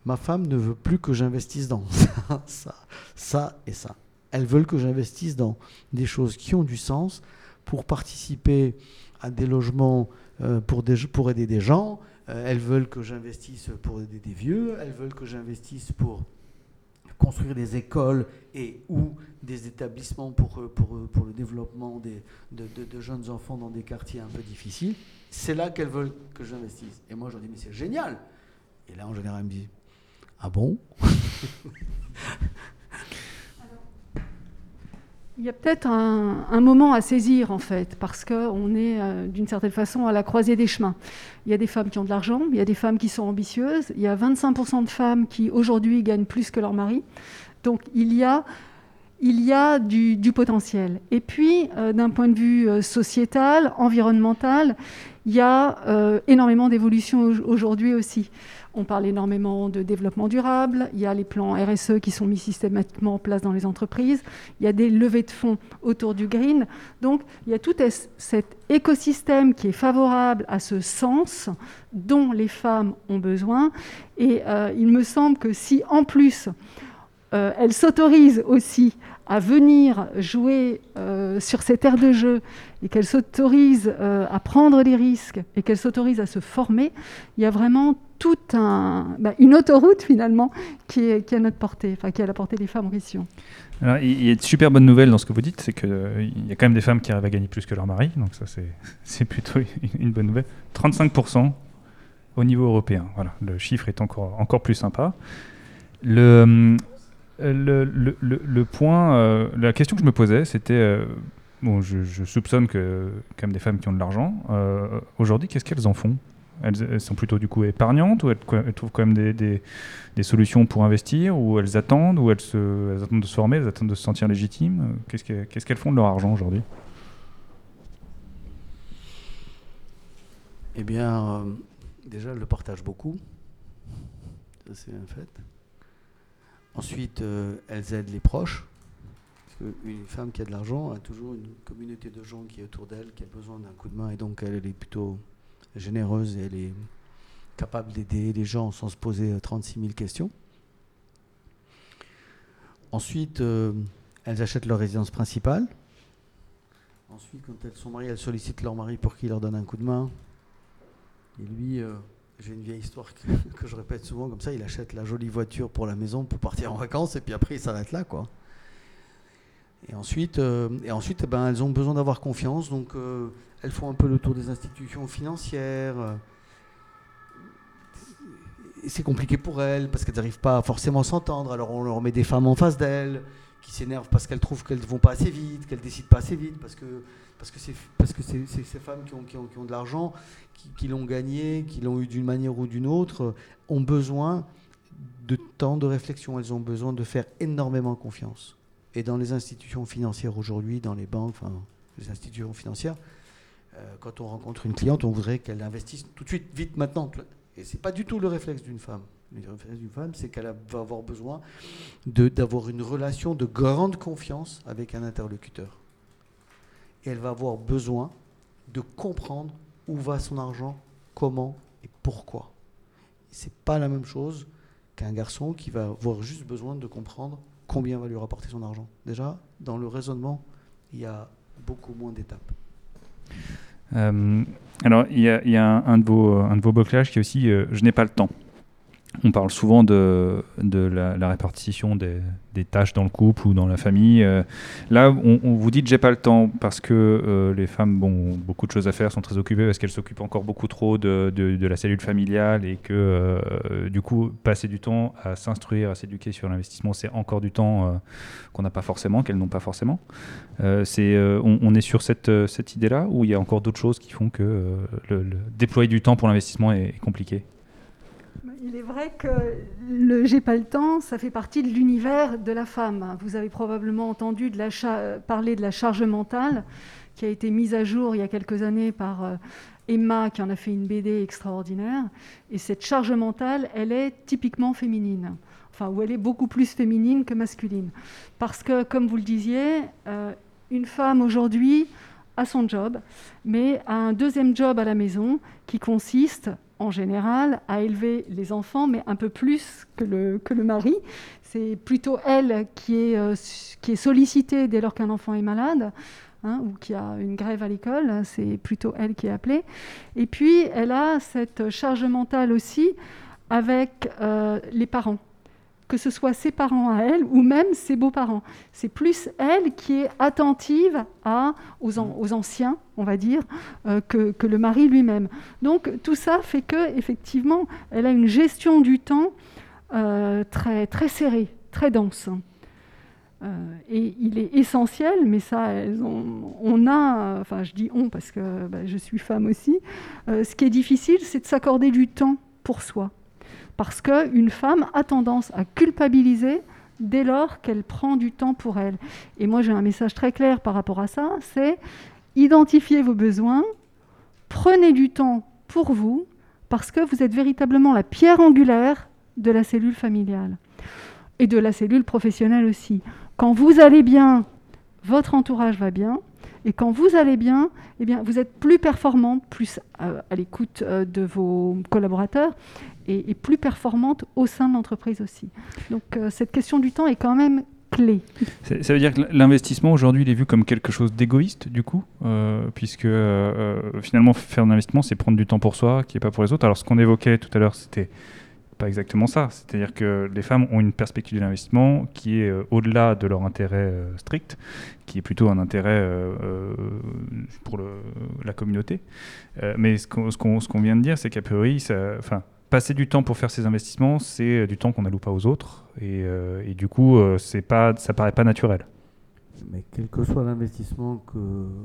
Ma femme ne veut plus que j'investisse dans ça, ça, ça et ça. Elles veulent que j'investisse dans des choses qui ont du sens pour participer à des logements euh, pour, pour aider des gens. Euh, elles veulent que j'investisse pour aider des vieux. Elles veulent que j'investisse pour construire des écoles et ou des établissements pour, euh, pour, euh, pour le développement des, de, de, jeunes enfants dans des quartiers un peu difficiles, c'est là qu'elles veulent que j'investisse. Et moi, je leur dis, mais c'est génial. Et là, en général, elles me disent, ah bon? Il y a peut-être un, moment à saisir, en fait, parce qu'on est, euh, d'une certaine façon, à la croisée des chemins. Il y a des femmes qui ont de l'argent, il y a des femmes qui sont ambitieuses, il y a 25% de femmes qui, aujourd'hui, gagnent plus que leur mari. Donc, il y a, il y a du, potentiel. Et puis, euh, d'un point de vue euh, sociétal, environnemental, il y a euh, énormément d'évolutions aujourd'hui aussi. On parle énormément de développement durable, il y a les plans RSE qui sont mis systématiquement en place dans les entreprises, il y a des levées de fonds autour du green. Donc il y a tout cet écosystème qui est favorable à ce sens dont les femmes ont besoin. Et il me semble que si en plus elles s'autorisent aussi à venir jouer euh, sur ces terres de jeu et qu'elle s'autorise euh, à prendre des risques et qu'elle s'autorise à se former, il y a vraiment toute un, bah, une autoroute finalement qui est, à notre portée, enfin qui est à la portée des femmes en question. Alors, il y a de super bonnes nouvelles dans ce que vous dites, c'est qu'il euh, y a quand même des femmes qui arrivent à gagner plus que leur mari, donc ça c'est plutôt une bonne nouvelle. 35% au niveau européen, voilà, le chiffre est encore, encore plus sympa. Le, le, le, point, euh, la question que je me posais, c'était euh, bon, je, soupçonne que quand même des femmes qui ont de l'argent, euh, aujourd'hui, qu'est-ce qu'elles en font? Elles, sont plutôt du coup épargnantes ou elles, trouvent quand même des, des, solutions pour investir ou elles attendent ou elles, attendent de se former, elles attendent de se sentir légitimes? Qu'est-ce qu'elles font de leur argent aujourd'hui? Eh bien, déjà, elles le partagent beaucoup. Ça, c'est un fait. Ensuite, euh, elles aident les proches. Parce femme qui a de l'argent a toujours une communauté de gens qui est autour d'elle, qui a besoin d'un coup de main, et donc elle, est plutôt généreuse et elle est capable d'aider les gens sans se poser 36 euh, 000 questions. Ensuite, euh, elles achètent leur résidence principale. Ensuite, quand elles sont mariées, elles sollicitent leur mari pour qu'il leur donne un coup de main. Et lui, j'ai une vieille histoire que, je répète souvent comme ça. Il achète la jolie voiture pour la maison pour partir en vacances et puis après il s'arrête là, quoi. Et ensuite, euh, et ensuite eh ben, elles ont besoin d'avoir confiance, donc euh, elles font un peu le tour des institutions financières. C'est compliqué pour elles parce qu'elles n'arrivent pas à forcément s'entendre. Alors on leur met des femmes en face d'elles qui s'énervent parce qu'elles trouvent qu'elles ne vont pas assez vite, qu'elles décident pas assez vite, parce que parce que c'est parce que c'est ces femmes qui ont, qui ont, qui ont de l'argent, qui, l'ont gagné, qui l'ont eu d'une manière ou d'une autre, ont besoin de temps de réflexion. Elles ont besoin de faire énormément confiance. Et dans les institutions financières aujourd'hui, dans les banques, enfin les institutions financières, euh, quand on rencontre une cliente, on voudrait qu'elle investisse tout de suite, vite, maintenant. Et c'est pas du tout le réflexe d'une femme. Le réflexe d'une femme, c'est qu'elle va avoir besoin d'avoir une relation de grande confiance avec un interlocuteur. Et elle va avoir besoin de comprendre où va son argent, comment et pourquoi. C'est pas la même chose qu'un garçon qui va avoir juste besoin de comprendre combien va lui rapporter son argent. Déjà, dans le raisonnement, il y a beaucoup moins d'étapes. Euh, alors, il y a, un, de vos, un de vos qui est aussi euh, Je n'ai pas le temps. On parle souvent de, la, répartition des, tâches dans le couple ou dans la famille. Euh, là, on, vous dit j'ai pas le temps parce que euh, les femmes ont beaucoup de choses à faire, sont très occupées parce qu'elles s'occupent encore beaucoup trop de, la cellule familiale et que euh, du coup, passer du temps à s'instruire, à s'éduquer sur l'investissement, c'est encore du temps qu'on n'a pas forcément, qu'elles n'ont pas forcément. on, est sur cette, cette idée-là ou il y a encore d'autres choses qui font que le, déployer du temps pour l'investissement est compliqué? Il est vrai que le J'ai pas le temps, ça fait partie de l'univers de la femme. Vous avez probablement entendu parler de la charge mentale qui a été mise à jour il y a quelques années par euh, Emma qui en a fait une BD extraordinaire. Et cette charge mentale, elle est typiquement féminine. Enfin, où elle est beaucoup plus féminine que masculine. Parce que, comme vous le disiez, euh, une femme aujourd'hui a son job, mais a un deuxième job à la maison qui consiste en général à élever les enfants, mais un peu plus que le, mari. C'est plutôt elle qui est, euh, qui est sollicitée dès lors qu'un enfant est malade. Hein, ou qu'il y a une grève à l'école, c'est plutôt elle qui est appelée. Et puis, elle a cette charge mentale aussi avec euh, les parents que ce soit ses parents à elle ou même ses beaux-parents. C'est plus elle qui est attentive aux, anciens, on va dire, euh, que, le mari lui-même. Donc tout ça fait que effectivement, elle a une gestion du temps euh, très, très serrée, très dense. Euh, et il est essentiel, mais ça, on a, enfin je dis on parce que bah, je suis femme aussi, ce qui est difficile, c'est de s'accorder du temps pour soi parce qu'une femme a tendance à culpabiliser dès lors qu'elle prend du temps pour elle. Et moi, j'ai un message très clair par rapport à ça, c'est identifiez vos besoins, prenez du temps pour vous, parce que vous êtes véritablement la pierre angulaire de la cellule familiale et de la cellule professionnelle aussi. Quand vous allez bien, votre entourage va bien. Et quand vous allez bien, eh bien vous êtes plus performante, plus euh, à l'écoute euh, de vos collaborateurs et, plus performante au sein de l'entreprise aussi. Donc euh, cette question du temps est quand même clé. Ça veut dire que l'investissement aujourd'hui, il est vu comme quelque chose d'égoïste, du coup, puisque finalement, faire un investissement, c'est prendre du temps pour soi, qui n'est pas pour les autres. Alors, ce qu'on évoquait tout à l'heure, c'était pas exactement ça. C'est-à-dire que les femmes ont une perspective de l'investissement qui est euh, au-delà de leur intérêt euh, strict, qui est plutôt un intérêt euh, pour la communauté. mais ce qu'on vient de dire, c'est qu'à priori, enfin, passer du temps pour faire ces investissements, c'est du temps qu'on n'alloue pas aux autres, et, et du coup, c'est pas, ça paraît pas naturel. Mais quel que soit l'investissement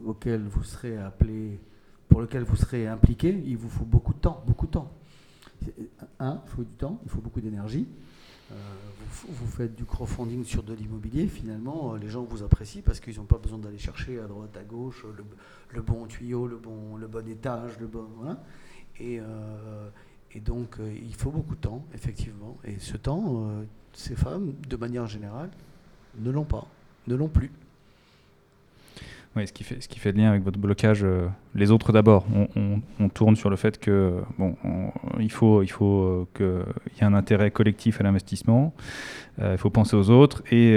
auquel vous serez appelé, pour lequel vous serez impliqué, il vous faut beaucoup de temps, beaucoup de temps. Un, il faut du temps, il faut beaucoup d'énergie. Euh, vous, faites du crowdfunding sur de l'immobilier, finalement, euh, les gens vous apprécient parce qu'ils n'ont pas besoin d'aller chercher à droite, à gauche le, bon tuyau, le bon, le bon étage, le bon. Voilà. Et, euh, et donc, il faut beaucoup de temps, effectivement. Et ce temps, ces femmes, de manière générale, ne l'ont pas, ne l'ont plus ce qui fait ce qui fait lien avec votre blocage, euh, les autres d'abord. On, tourne sur le fait que bon, il faut il faut euh, qu'il y ait un intérêt collectif à l'investissement. Euh, il faut penser aux autres et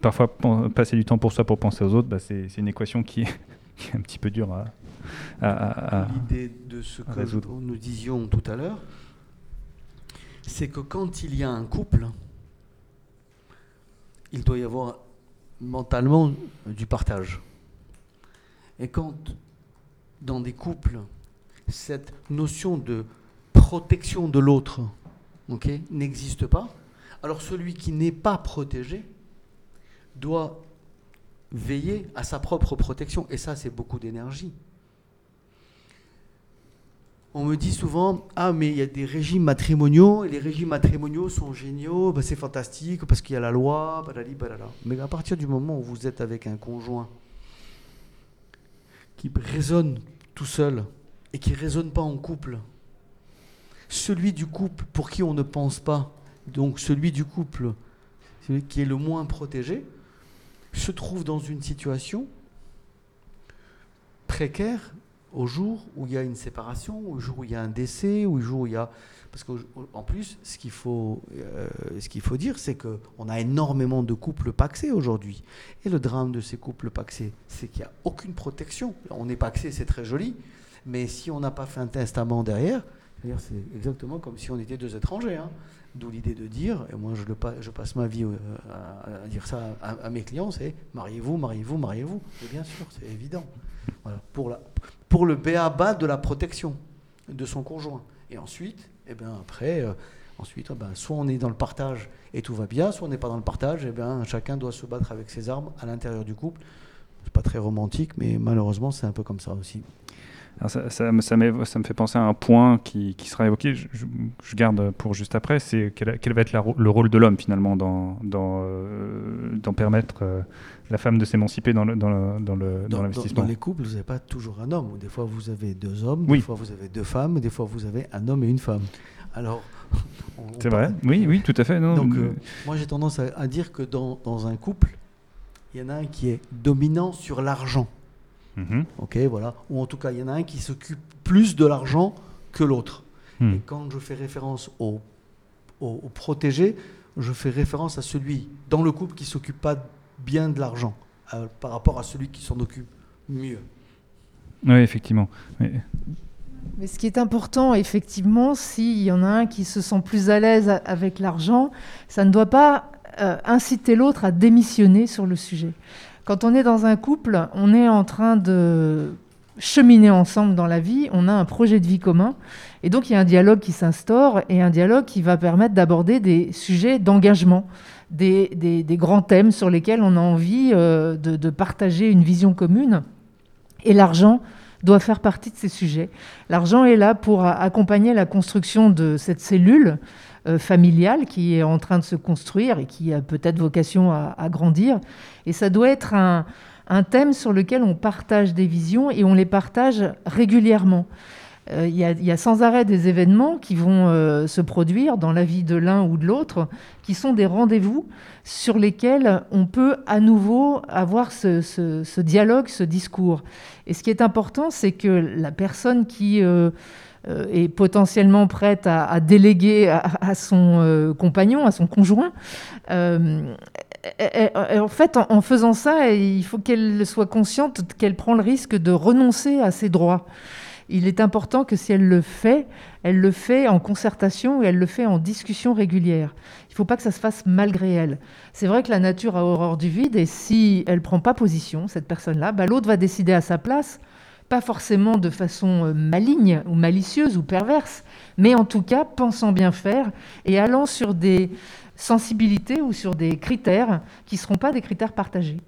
parfois passer du temps pour soi pour penser aux autres, bah, c'est une équation qui est, un petit peu dure à, L'idée de ce que nous disions tout à l'heure, c'est que quand il y a un couple, il doit y avoir mentalement du partage. Et quand, dans des couples, cette notion de protection de l'autre n'existe pas, alors celui qui n'est pas protégé doit veiller à sa propre protection. Et ça, c'est beaucoup d'énergie. On me dit souvent Ah, mais il y a des régimes matrimoniaux, et les régimes matrimoniaux sont géniaux, bah, c'est fantastique parce qu'il y a la loi, badali, badala. Mais à partir du moment où vous êtes avec un conjoint qui raisonne tout seul et qui ne raisonne pas en couple, celui du couple pour qui on ne pense pas, donc celui du couple qui est le moins protégé, se trouve dans une situation précaire au jour où il y a une séparation, au jour où il y a un décès, au jour où il y a... Parce qu'en plus, ce qu'il faut, euh, faut dire, c'est qu'on a énormément de couples paxés aujourd'hui. Et le drame de ces couples paxés, c'est qu'il n'y a aucune protection. On est paxé, c'est très joli, mais si on n'a pas fait un testament derrière, c'est exactement comme si on était deux étrangers. Hein. D'où l'idée de dire, et moi je, le, je passe ma vie euh, à, dire ça à, mes clients, c'est mariez-vous, mariez-vous, mariez-vous. Bien sûr, c'est évident. Voilà, pour, la, pour le BABA de la protection de son conjoint. Et ensuite, eh bien, après, euh, ensuite, ben, soit on est dans le partage et tout va bien, soit on n'est pas dans le partage, eh bien, chacun doit se battre avec ses armes à l'intérieur du couple. C'est pas très romantique, mais malheureusement, c'est un peu comme ça aussi ça, ça, me, ça, me fait penser à un point qui, qui sera évoqué, je, je, garde pour juste après, c'est quel, quel, va être le rôle de l'homme finalement dans, dans, euh, dans permettre euh, la femme de s'émanciper dans l'investissement. Dans, le, dans, dans, les couples, vous n'avez pas toujours un homme. Des fois, vous avez deux hommes, des fois, vous avez deux femmes, des fois, vous avez un homme et une femme. Alors. C'est vrai, oui, oui, tout à fait. Non, Donc, euh, moi, j'ai tendance à, à dire que dans, dans un couple, il y en a un qui est dominant sur l'argent. Mhm. Ok, voilà. Ou en tout cas, il y en a un qui s'occupe plus de l'argent que l'autre. Hmm. Et quand je fais référence au, au, protégé, je fais référence à celui dans le couple qui s'occupe pas bien de l'argent euh, par rapport à celui qui s'en occupe mieux. Oui, effectivement. Mais ce qui est important, effectivement, s'il y en a un qui se sent plus à l'aise avec l'argent, ça ne doit pas euh, inciter l'autre à démissionner sur le sujet. Quand on est dans un couple, on est en train de cheminer ensemble dans la vie, on a un projet de vie commun, et donc il y a un dialogue qui s'instaure, et un dialogue qui va permettre d'aborder des sujets d'engagement, des, grands thèmes sur lesquels on a envie euh, de, partager une vision commune. Et l'argent doit faire partie de ces sujets. L'argent est là pour accompagner la construction de cette cellule familiale qui est en train de se construire et qui a peut-être vocation à, grandir. Et ça doit être un, thème sur lequel on partage des visions et on les partage régulièrement. Euh, il y, a sans arrêt des événements qui vont euh, se produire dans la vie de l'un ou de l'autre, qui sont des rendez-vous sur lesquels on peut à nouveau avoir ce, dialogue, ce discours. Et ce qui est important, c'est que la personne qui euh, est potentiellement prête à, déléguer à, son compagnon, à son conjoint, en fait, en, faisant ça, il faut qu'elle soit consciente qu'elle prend le risque de renoncer à ses droits il est important que si elle le fait, elle le fait en concertation et elle le fait en discussion régulière. Il ne faut pas que ça se fasse malgré elle. C'est vrai que la nature a horreur du vide et si elle ne prend pas position, cette personne-là, bah, l'autre va décider à sa place, pas forcément de façon euh, maligne ou malicieuse ou perverse, mais en tout cas pensant bien faire et allant sur des sensibilités ou sur des critères qui ne seront pas des critères partagés.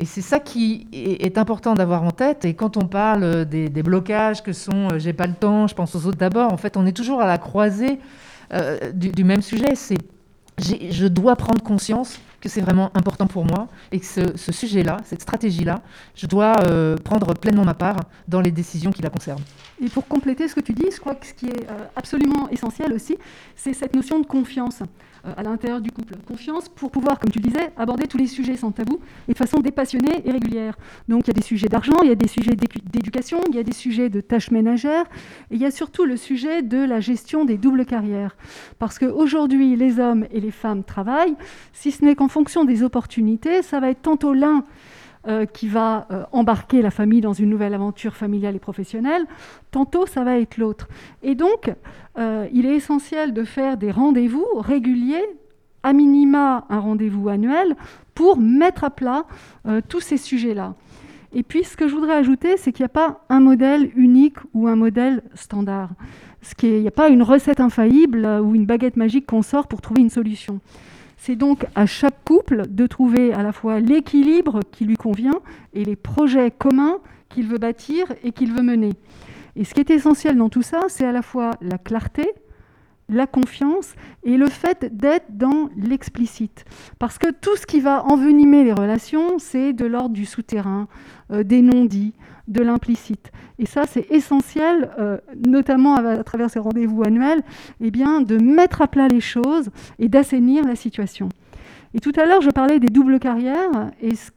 Et c'est ça qui est important d'avoir en tête. Et quand on parle des, blocages que sont euh, j'ai pas le temps, je pense aux autres d'abord, en fait, on est toujours à la croisée euh, du, même sujet. C'est je dois prendre conscience que c'est vraiment important pour moi et que ce, sujet-là, cette stratégie-là, je dois euh, prendre pleinement ma part dans les décisions qui la concernent. Et pour compléter ce que tu dis, je crois que ce qui est absolument essentiel aussi, c'est cette notion de confiance. À l'intérieur du couple. Confiance pour pouvoir, comme tu disais, aborder tous les sujets sans tabou et de façon dépassionnée et régulière. Donc il y a des sujets d'argent, il y a des sujets d'éducation, il y a des sujets de tâches ménagères, et il y a surtout le sujet de la gestion des doubles carrières. Parce qu'aujourd'hui, les hommes et les femmes travaillent, si ce n'est qu'en fonction des opportunités, ça va être tantôt l'un euh, qui va euh, embarquer la famille dans une nouvelle aventure familiale et professionnelle, tantôt ça va être l'autre. Et donc, euh, il est essentiel de faire des rendez-vous réguliers, à minima un rendez-vous annuel, pour mettre à plat tous ces sujets-là. Et puis, ce que je voudrais ajouter, c'est qu'il n'y a pas un modèle unique ou un modèle standard. Il n'y a pas une recette infaillible ou une baguette magique qu'on sort pour trouver une solution. C'est donc à chaque couple de trouver à la fois l'équilibre qui lui convient et les projets communs qu'il veut bâtir et qu'il veut mener. Et ce qui est essentiel dans tout ça, c'est à la fois la clarté, la confiance et le fait d'être dans l'explicite. Parce que tout ce qui va envenimer les relations, c'est de l'ordre du souterrain, euh, des non-dits, de l'implicite. Et ça, c'est essentiel, euh, notamment à, travers ces rendez-vous annuels, eh bien, de mettre à plat les choses et d'assainir la situation. Et tout à l'heure, je parlais des doubles carrières, et ce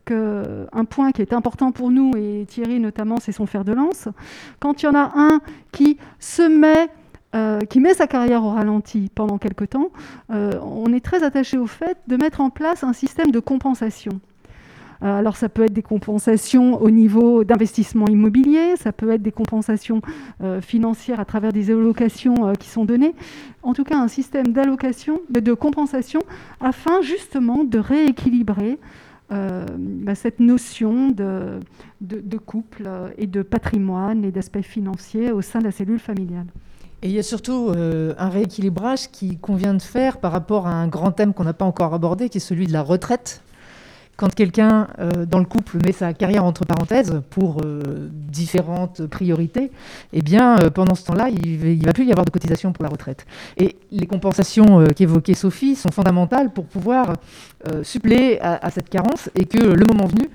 un point qui est important pour nous, et Thierry notamment, c'est son fer de lance. Quand il y en a un qui se met euh, qui met sa carrière au ralenti pendant quelque temps, euh, on est très attaché au fait de mettre en place un système de compensation. Euh, alors ça peut être des compensations au niveau d'investissement immobilier, ça peut être des compensations euh, financières à travers des allocations euh, qui sont données. En tout cas, un système d'allocation, de compensation, afin justement de rééquilibrer bah, cette notion de, couple et de patrimoine et d'aspect financier au sein de la cellule familiale. Et il y a surtout un rééquilibrage qui convient de faire par rapport à un grand thème qu'on n'a pas encore abordé, qui est celui de la retraite quand quelqu'un euh, dans le couple met sa carrière entre parenthèses pour euh, différentes priorités, eh bien, euh, pendant ce temps-là, il ne va plus y avoir de cotisation pour la retraite. Et les compensations qu'évoquait Sophie sont fondamentales pour pouvoir suppléer à, cette carence et que le moment venu,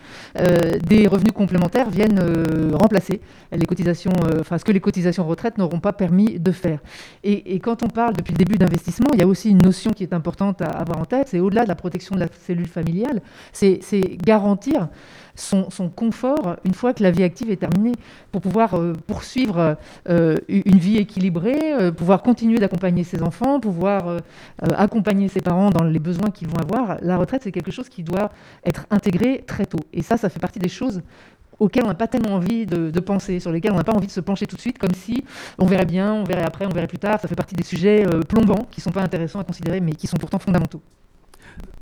des revenus complémentaires viennent remplacer les cotisations, enfin, ce que les cotisations retraite n'auront pas permis de faire. Et, et, quand on parle depuis le début d'investissement, il y a aussi une notion qui est importante à avoir en tête, c'est au-delà de la protection de la cellule familiale, c'est c'est garantir son, confort une fois que la vie active est terminée, pour pouvoir euh, poursuivre euh, une vie équilibrée, euh, pouvoir continuer d'accompagner ses enfants, pouvoir accompagner ses parents dans les besoins qu'ils vont avoir. La retraite, c'est quelque chose qui doit être intégré très tôt. Et ça, ça fait partie des choses auxquelles on n'a pas tellement envie de, de, penser, sur lesquelles on n'a pas envie de se pencher tout de suite, comme si on verrait bien, on verrait après, on verrait plus tard. Ça fait partie des sujets plombants qui ne sont pas intéressants à considérer, mais qui sont pourtant fondamentaux.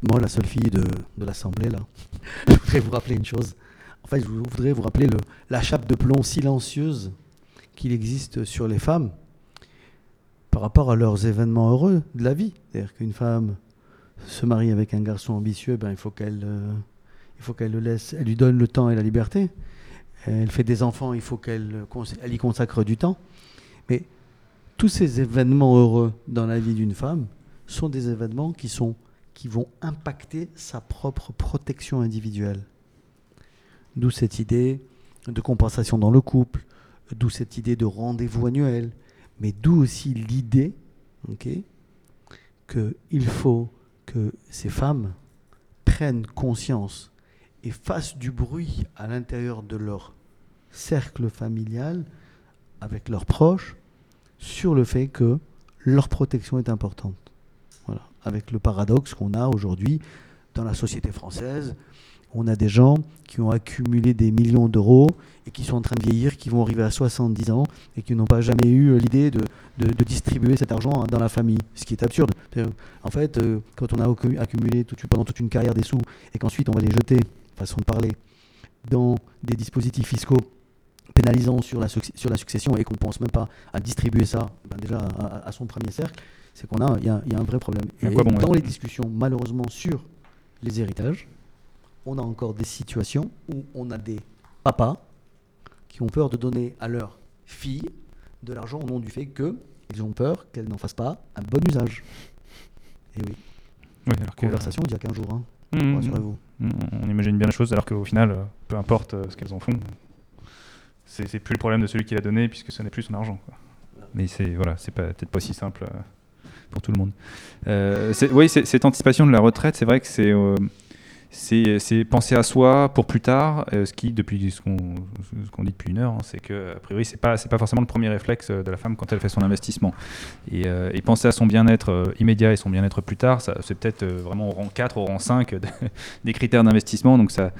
Moi, la seule fille de, l'Assemblée, là, je voudrais vous rappeler une chose. En fait, je voudrais vous rappeler le, la chape de plomb silencieuse qu'il existe sur les femmes par rapport à leurs événements heureux de la vie. C'est-à-dire qu'une femme se marie avec un garçon ambitieux, ben, il faut qu'elle euh, il faut qu'elle le laisse, elle lui donne le temps et la liberté. Elle fait des enfants, il faut qu'elle elle y consacre du temps. Mais tous ces événements heureux dans la vie d'une femme, sont des événements qui, sont, qui vont impacter sa propre protection individuelle. D'où cette idée de compensation dans le couple, d'où cette idée de rendez-vous annuel, mais d'où aussi l'idée okay, qu'il faut que ces femmes prennent conscience et fassent du bruit à l'intérieur de leur cercle familial avec leurs proches sur le fait que leur protection est importante. Avec le paradoxe qu'on a aujourd'hui dans la société française, on a des gens qui ont accumulé des millions d'euros et qui sont en train de vieillir, qui vont arriver à 70 ans et qui n'ont pas jamais eu l'idée de, distribuer cet argent dans la famille, ce qui est absurde. En fait, euh, quand on a accumulé pendant toute une carrière des sous et qu'ensuite on va les jeter, façon de parler, dans des dispositifs fiscaux pénalisant sur la, sur la succession et qu'on ne pense même pas à distribuer ça ben déjà à, son premier cercle, c'est qu'on a, il y, a, un vrai problème. Et dans? les discussions, malheureusement, sur les héritages, on a encore des situations où on a des papas qui ont peur de donner à leur fille de l'argent au nom du fait qu'ils ont peur qu'elle n'en fasse pas un bon usage. Et oui. oui alors Conversation d'il y a 15 jours, hein. Mmh, rassurez-vous. Mmh, on imagine bien les choses alors qu'au final, peu importe euh, ce qu'elles en font, c'est plus le problème de celui qui l'a donné puisque ce n'est plus son argent. Mais c'est voilà, c'est peut-être pas si simple euh, pour tout le monde. oui, cette anticipation de la retraite, c'est vrai que c'est c'est penser à soi pour plus tard, euh, ce qui, depuis ce qu'on dit depuis une heure, hein, c'est que, a priori, c'est pas, pas forcément le premier réflexe de la femme quand elle fait son investissement. Et, euh, penser à son bien-être euh, immédiat et son bien-être plus tard, c'est peut-être vraiment au rang 4, au rang 5 des critères d'investissement, donc ça,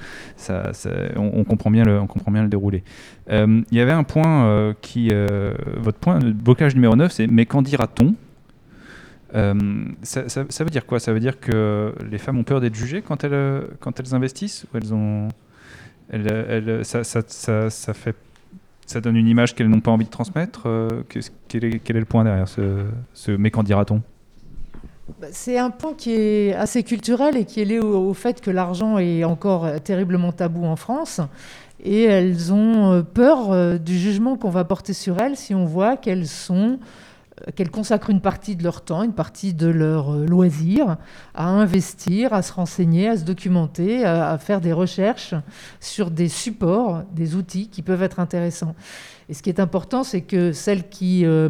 on, comprend bien le, on comprend bien le déroulé. Il y avait un point qui, votre point, le blocage numéro 9, c'est mais qu'en dira-t-on? Euh, ça, veut dire quoi? Ça veut dire que les femmes ont peur d'être jugées quand elles, quand elles investissent ou elles ont, elles, elles, ça, ça, fait, ça donne une image qu'elles n'ont pas envie de transmettre euh, quel, est, quel, est, le point derrière ce, ce mais qu'en dira-t-on? Bah, c'est un point qui est assez culturel et qui est lié au, fait que l'argent est encore terriblement tabou en France. Et elles ont euh, peur du jugement qu'on va porter sur elles si on voit qu'elles sont qu'elles consacrent une partie de leur temps, une partie de leur euh, loisir à investir, à se renseigner, à se documenter, à, faire des recherches sur des supports, des outils qui peuvent être intéressants. Et ce qui est important, c'est que celles qui euh,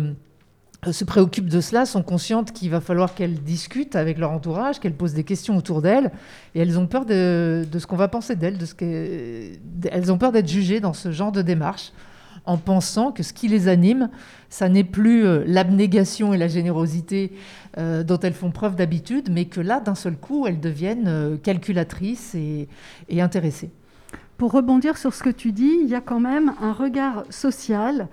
se préoccupent de cela sont conscientes qu'il va falloir qu'elles discutent avec leur entourage, qu'elles posent des questions autour d'elles, et elles ont peur de, de ce qu'on va penser d'elles, de ce elles ont peur d'être jugées dans ce genre de démarche en pensant que ce qui les anime, ça n'est plus euh, l'abnégation et la générosité euh, dont elles font preuve d'habitude, mais que là, d'un seul coup, elles deviennent euh, calculatrices et, intéressées. Pour rebondir sur ce que tu dis, il y a quand même un regard social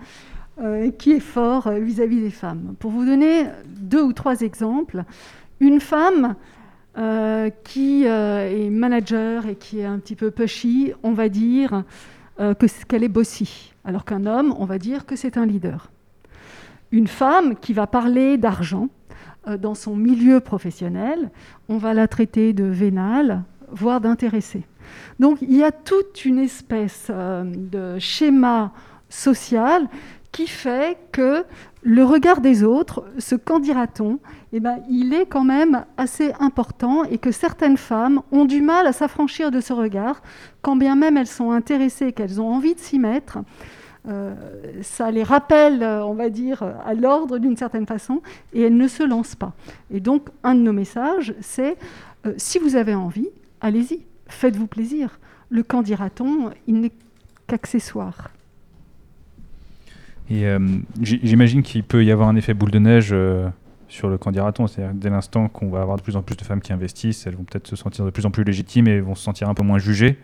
qui est fort vis-à-vis des femmes. Pour vous donner deux ou trois exemples, une femme qui est manager et qui est un petit peu pushy, on va dire qu'elle est bossy alors qu'un homme, on va dire que c'est un leader. Une femme qui va parler d'argent euh, dans son milieu professionnel, on va la traiter de vénale, voire d'intéressée. Donc il y a toute une espèce euh, de schéma social qui fait que le regard des autres, ce qu'en dira-t-on, eh ben, il est quand même assez important et que certaines femmes ont du mal à s'affranchir de ce regard, quand bien même elles sont intéressées, qu'elles ont envie de s'y mettre. Euh, ça les rappelle, on va dire, à l'ordre d'une certaine façon, et elles ne se lancent pas. Et donc, un de nos messages, c'est euh, si vous avez envie, allez-y, faites-vous plaisir. Le quand dira-t-on, il n'est qu'accessoire. Et euh, j'imagine qu'il peut y avoir un effet boule de neige euh, sur le candidaton. C'est-à-dire dès l'instant qu'on va avoir de plus en plus de femmes qui investissent, elles vont peut-être se sentir de plus en plus légitimes et vont se sentir un peu moins jugées.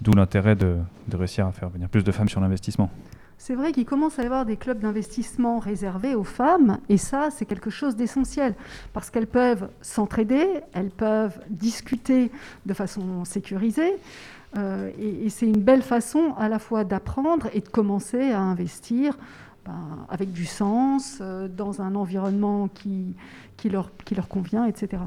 D'où l'intérêt de, réussir à faire venir plus de femmes sur l'investissement. C'est vrai qu'il commence à y avoir des clubs d'investissement réservés aux femmes, et ça, c'est quelque chose d'essentiel, parce qu'elles peuvent s'entraider, elles peuvent discuter de façon sécurisée, euh, et, c'est une belle façon à la fois d'apprendre et de commencer à investir ben, avec du sens, euh, dans un environnement qui, leur, convient, etc.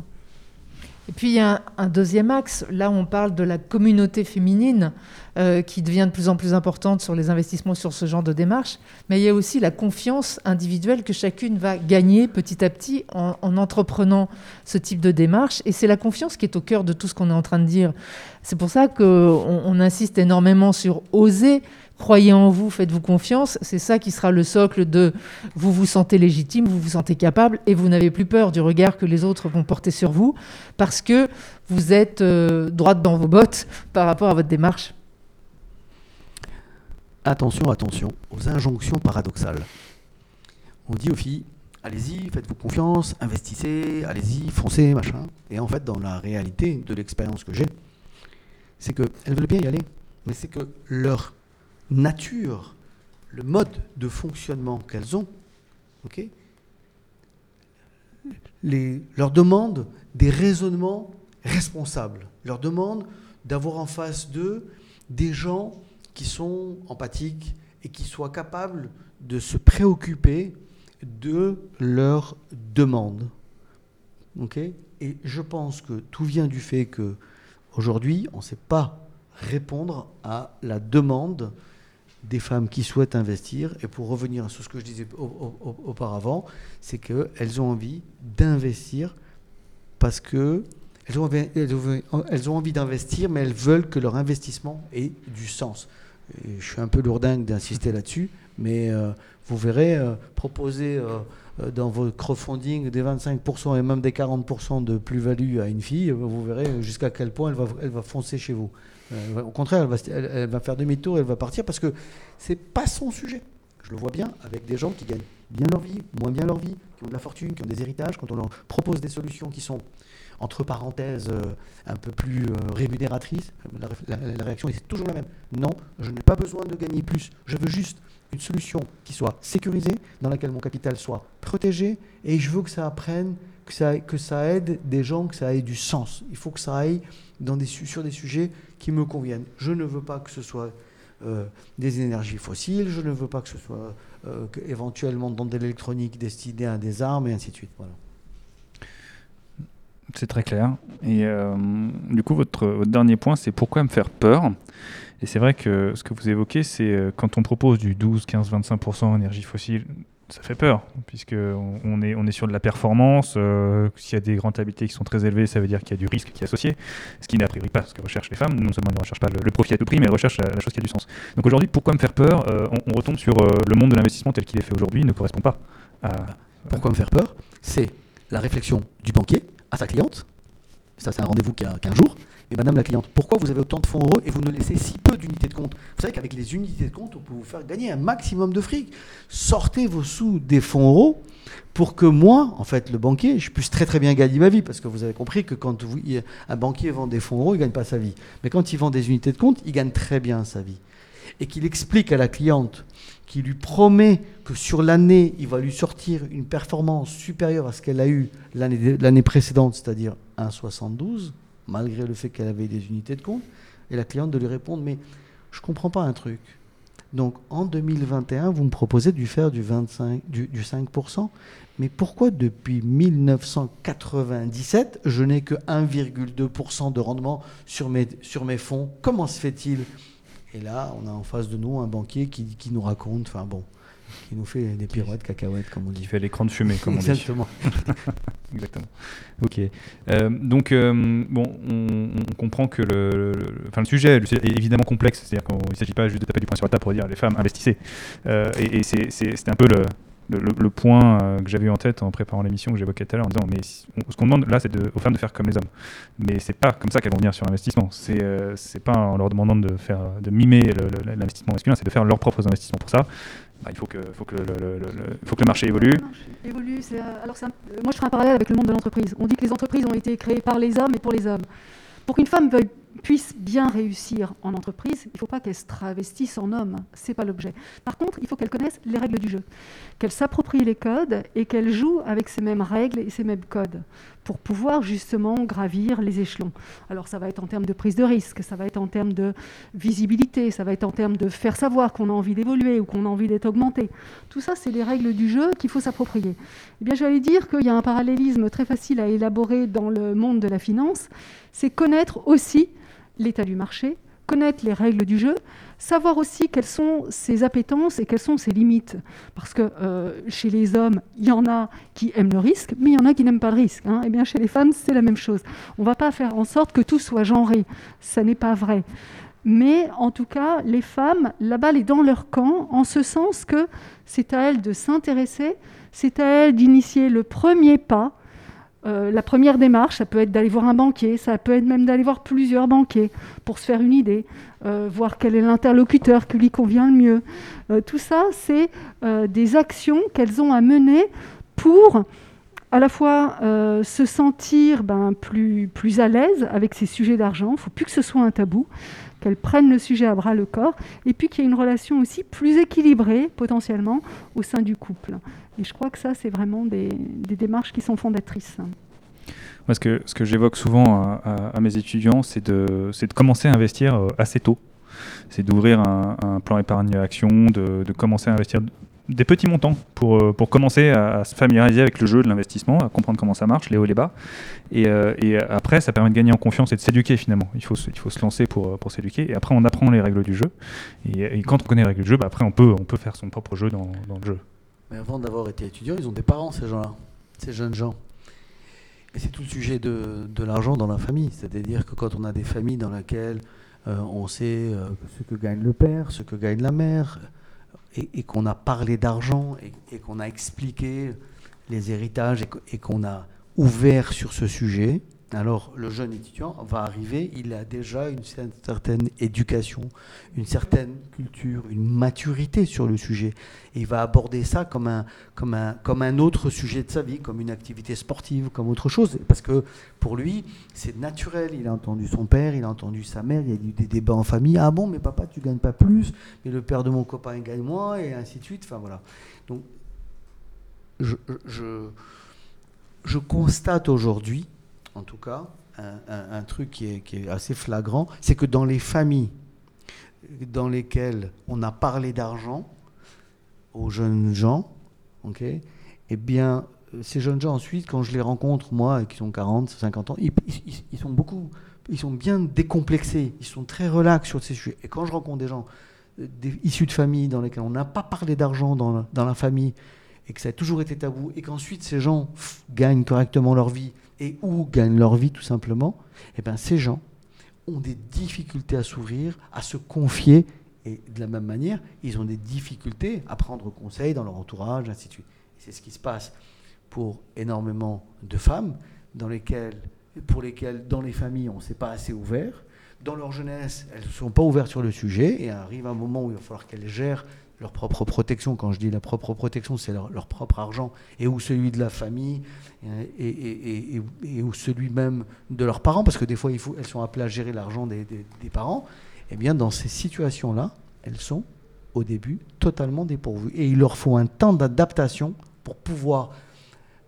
Et puis il y a un, deuxième axe, là on parle de la communauté féminine euh, qui devient de plus en plus importante sur les investissements sur ce genre de démarche, mais il y a aussi la confiance individuelle que chacune va gagner petit à petit en, en entreprenant ce type de démarche, et c'est la confiance qui est au cœur de tout ce qu'on est en train de dire. C'est pour ça qu'on on insiste énormément sur oser, croyez en vous, faites-vous confiance. C'est ça qui sera le socle de vous vous sentez légitime, vous vous sentez capable et vous n'avez plus peur du regard que les autres vont porter sur vous parce que vous êtes euh, droite dans vos bottes par rapport à votre démarche. Attention, attention aux injonctions paradoxales. On dit aux filles, allez-y, faites-vous confiance, investissez, allez-y, foncez, machin. Et en fait, dans la réalité de l'expérience que j'ai, c'est qu'elles veulent bien y aller, mais c'est que leur nature, le mode de fonctionnement qu'elles ont, leur demande des raisonnements responsables, leur demande d'avoir en face d'eux des gens qui sont empathiques et qui soient capables de se préoccuper de leurs demandes. et je pense que tout vient du fait que aujourd'hui, on ne sait pas répondre à la demande des femmes qui souhaitent investir. Et pour revenir sur ce que je disais auparavant, c'est qu'elles ont envie d'investir parce que elles ont, elles ont envie d'investir, mais elles veulent que leur investissement ait du sens. je suis un peu lourdingue d'insister là-dessus, mais euh, vous verrez euh, proposer euh, dans vos crowdfunding des 25% et même des 40% de plus-value à une fille, vous verrez jusqu'à quel point elle va, elle va foncer chez vous. Euh, au contraire, elle va, faire demi-tour, elle va partir parce que c'est pas son sujet. Je le vois bien avec des gens qui gagnent bien leur vie, moins bien leur vie, qui ont de la fortune, qui ont des héritages. Quand on leur propose des solutions qui sont, entre parenthèses, euh, un peu plus euh, rémunératrices, la, réaction est toujours la même. Non, je n'ai pas besoin de gagner plus. Je veux juste une solution qui soit sécurisée, dans laquelle mon capital soit protégé, et je veux que ça apprenne, que ça, aide des gens, que ça ait du sens. Il faut que ça aille sur des sujets qui me conviennent. Je ne veux pas que ce soit euh, des énergies fossiles, je ne veux pas que ce soit euh, éventuellement dans de l'électronique destinée à des armes et ainsi de suite. Voilà. C'est très clair. Et euh, du coup, votre dernier point, c'est pourquoi me faire peur? Et c'est vrai que ce que vous évoquez, c'est quand on propose du 12, 15, 25% énergie fossile, ça fait peur, puisqu'on on est, on est sur de la performance. Euh, s'il y a des rentabilités qui sont très élevées, ça veut dire qu'il y a du risque qui est associé, ce qui n'est a priori pas ce que recherchent les femmes. Non seulement elles ne recherchent pas le, profit à tout prix, mais elles recherchent la, chose qui a du sens. Donc aujourd'hui, pourquoi me faire peur euh, on, retombe sur euh, le monde de l'investissement tel qu'il est fait aujourd'hui, ne correspond pas à. Pourquoi me faire peur C'est la réflexion du banquier à sa cliente. Ça, c'est un rendez-vous qui a 15 madame la cliente, pourquoi vous avez autant de fonds euros et vous ne laissez si peu d'unités de compte? Vous savez qu'avec les unités de compte, on peut vous faire gagner un maximum de fric. Sortez vos sous des fonds euros pour que moi, en fait, le banquier, je puisse très très bien gagner ma vie. Parce que vous avez compris que quand un banquier vend des fonds euros, il ne gagne pas sa vie. Mais quand il vend des unités de compte, il gagne très bien sa vie. Et qu'il explique à la cliente, qui lui promet que sur l'année, il va lui sortir une performance supérieure à ce qu'elle a eu l'année précédente, c'est-à-dire 1,72 malgré le fait qu'elle avait des unités de compte, et la cliente de lui répondre, mais je ne comprends pas un truc. Donc en 2021, vous me proposez de lui faire du, 25, du, 5%, mais pourquoi depuis 1997, je n'ai que 1,2% de rendement sur mes, sur mes fonds? Comment se fait-il? Et là, on a en face de nous un banquier qui, qui nous raconte, enfin bon, qui nous fait des pirouettes cacahuètes, comme on dit. Qui fait l'écran de fumée, comme on dit. Exactement. Exactement. Ok. Euh, donc, euh, bon, on, comprend que le, enfin, le sujet est évidemment complexe. C'est-à-dire qu'il ne s'agit pas juste de taper du poing sur la table pour dire les femmes investissez. Euh, et, et c'est un peu le, le, point que j'avais eu en tête en préparant l'émission que j'évoquais tout à l'heure en disant mais ce qu'on demande là c'est aux femmes de faire comme les hommes mais c'est pas comme ça qu'elles vont venir sur l'investissement c'est c'est pas en leur demandant de faire de mimer l'investissement masculin c'est de faire leurs propres investissements pour ça il faut que, le, marché évolue. évolue. alors moi, je ferai un parallèle avec le monde de l'entreprise. On dit que les entreprises ont été créées par les hommes et pour les hommes. Pour qu'une femme veuille puisse bien réussir en entreprise, il ne faut pas qu'elle se travestisse en homme. Ce n'est pas l'objet. Par contre, il faut qu'elle connaisse les règles du jeu, qu'elle s'approprie les codes et qu'elle joue avec ces mêmes règles et ces mêmes codes pour pouvoir justement gravir les échelons. Alors ça va être en termes de prise de risque, ça va être en termes de visibilité, ça va être en termes de faire savoir qu'on a envie d'évoluer ou qu'on a envie d'être augmenté. Tout ça, c'est les règles du jeu qu'il faut s'approprier. Eh bien, j'allais dire qu'il y a un parallélisme très facile à élaborer dans le monde de la finance, c'est connaître aussi l'état du marché, connaître les règles du jeu, savoir aussi quelles sont ses appétences et quelles sont ses limites. Parce que euh, chez les hommes, il y en a qui aiment le risque, mais il y en a qui n'aiment pas le risque. Hein. Et eh bien chez les femmes, c'est la même chose. On ne va pas faire en sorte que tout soit genré. Ça n'est pas vrai. Mais en tout cas, les femmes, la balle est dans leur camp, en ce sens que c'est à elles de s'intéresser, c'est à elles d'initier le premier pas euh, la première démarche, ça peut être d'aller voir un banquier, ça peut être même d'aller voir plusieurs banquiers pour se faire une idée, euh, voir quel est l'interlocuteur qui lui convient le mieux. Euh, tout ça, c'est des actions qu'elles ont à mener pour à la fois se sentir ben, plus, plus à l'aise avec ces sujets d'argent, il ne faut plus que ce soit un tabou, qu'elles prennent le sujet à bras le corps, et puis qu'il y ait une relation aussi plus équilibrée potentiellement au sein du couple. Et je crois que ça, c'est vraiment des, démarches qui sont fondatrices. Moi, ce que, j'évoque souvent à, mes étudiants, c'est de, commencer à investir euh, assez tôt. C'est d'ouvrir un, plan épargne action, de, commencer à investir des petits montants pour, euh, commencer à, se familiariser avec le jeu de l'investissement, à comprendre comment ça marche, les hauts et les bas. Et, euh, après, ça permet de gagner en confiance et de s'éduquer finalement. Il faut, se lancer pour, s'éduquer. Et après, on apprend les règles du jeu. Et, quand on connaît les règles du jeu, bah, après, on peut, faire son propre jeu dans le jeu. Mais avant d'avoir été étudiant, ils ont des parents, ces gens-là, ces jeunes gens. Et c'est tout le sujet de, de l'argent dans la famille. C'est-à-dire que quand on a des familles dans lesquelles euh, on sait euh, ce que gagne le père, ce que gagne la mère, et, qu'on a parlé d'argent, et, qu'on a expliqué les héritages, et qu'on a ouvert sur ce sujet, alors le jeune étudiant va arriver, il a déjà une certaine éducation, une certaine culture, une maturité sur le sujet. Et il va aborder ça comme un, comme, un, comme un autre sujet de sa vie, comme une activité sportive, comme autre chose. Parce que pour lui, c'est naturel. Il a entendu son père, il a entendu sa mère, il y a eu des débats en famille. Ah bon, mais papa, tu gagnes pas plus, mais le père de mon copain gagne moins, et ainsi de suite. Enfin voilà. Donc, je, je, je constate aujourd'hui en tout cas, un, truc qui est, assez flagrant, c'est que dans les familles dans lesquelles on a parlé d'argent aux jeunes gens, ok, eh bien, ces jeunes gens ensuite, quand je les rencontre, moi, qui ont 40, 50 ans, ils, sont beaucoup, ils sont bien décomplexés, ils sont très relax sur ces sujets. Et quand je rencontre des gens euh, issus de familles dans lesquelles on n'a pas parlé d'argent dans, dans, la famille, et que ça a toujours été tabou, et qu'ensuite ces gens gagnent correctement leur vie, et où gagnent leur vie tout simplement, eh bien, ces gens ont des difficultés à s'ouvrir, à se confier, et de la même manière, ils ont des difficultés à prendre conseil dans leur entourage, ainsi de suite. C'est ce qui se passe pour énormément de femmes dans lesquelles, pour lesquelles, dans les familles, on ne s'est pas assez ouvert. Dans leur jeunesse, elles ne sont pas ouvertes sur le sujet, et arrive un moment où il va falloir qu'elles gèrent leur propre protection. Quand je dis la propre protection, c'est leur, propre argent, et ou celui de la famille, et, ou celui même de leurs parents, parce que des fois, il faut, elles sont appelées à gérer l'argent des, parents. Eh bien, dans ces situations-là, elles sont au début totalement dépourvues. Et il leur faut un temps d'adaptation pour pouvoir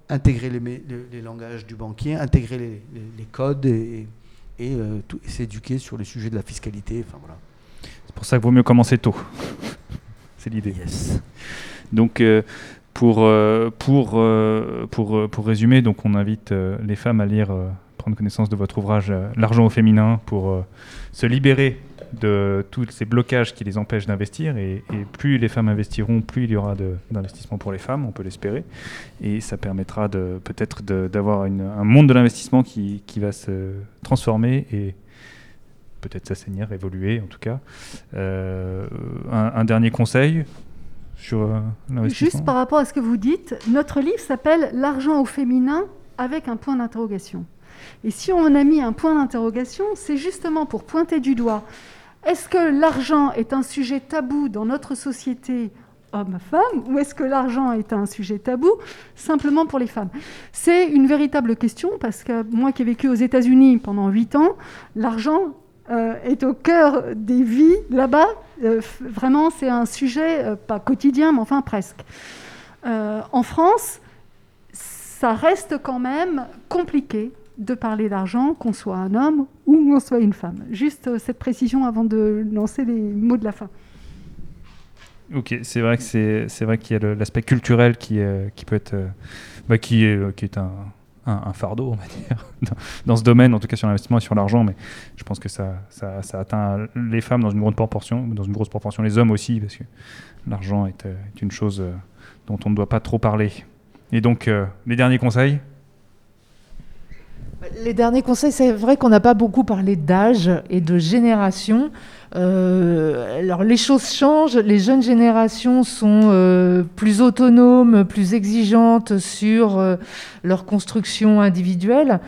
intégrer les, langages du banquier, intégrer les, codes et, euh, s'éduquer sur le sujet de la fiscalité. Enfin, voilà. C'est pour ça qu'il vaut mieux commencer tôt l'idée. Donc, euh, pour, euh, pour, euh, pour, pour résumer, donc on invite les femmes à lire, prendre connaissance de votre ouvrage L'argent au féminin pour se libérer de tous ces blocages qui les empêchent d'investir. Et, plus les femmes investiront, plus il y aura d'investissement pour les femmes, on peut l'espérer. Et ça permettra peut-être d'avoir un monde de l'investissement qui, qui, va se transformer et peut-être s'assainir, évoluer en tout cas. Euh, un, dernier conseil sur euh, Juste par rapport à ce que vous dites, notre livre s'appelle L'argent au féminin avec un point d'interrogation. Et si on a mis un point d'interrogation, c'est justement pour pointer du doigt est-ce que l'argent est un sujet tabou dans notre société homme-femme ou est-ce que l'argent est un sujet tabou simplement pour les femmes? C'est une véritable question parce que moi qui ai vécu aux États-Unis pendant 8 ans, l'argent euh, est au cœur des vies là-bas. Euh, vraiment, c'est un sujet, euh, pas quotidien, mais enfin presque. en France, ça reste quand même compliqué de parler d'argent, qu'on soit un homme ou qu'on soit une femme. Juste cette précision avant de lancer les mots de la fin. Ok, c'est vrai que c'est qu'il y a l'aspect culturel qui, qui peut être bah, qui est qui est un, un, fardeau, on va dire, dans, ce domaine, en tout cas sur l'investissement et sur l'argent, mais je pense que ça, ça, atteint les femmes dans une grande proportion, dans une grosse proportion les hommes aussi, parce que l'argent est, euh, une chose euh, dont on ne doit pas trop parler. Et donc, euh, les derniers conseils les derniers conseils, c'est vrai qu'on n'a pas beaucoup parlé d'âge et de génération. Euh, alors les choses changent, les jeunes générations sont euh, plus autonomes, plus exigeantes sur euh, leur construction individuelle.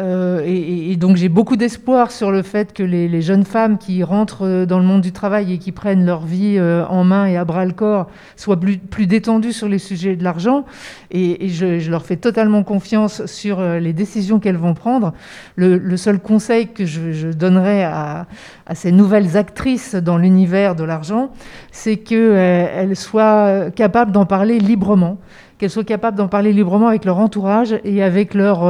Euh, et, donc j'ai beaucoup d'espoir sur le fait que les, jeunes femmes qui rentrent euh, dans le monde du travail et qui prennent leur vie euh, en main et à bras le corps soient plus, détendues sur les sujets de l'argent. Et, je, leur fais totalement confiance sur les décisions qu'elles vont prendre. Le, seul conseil que je, donnerais à, ces nouvelles actrices dans l'univers de l'argent, c'est qu'elles soient capables d'en parler librement, qu'elles soient capables d'en parler librement avec leur entourage et avec leur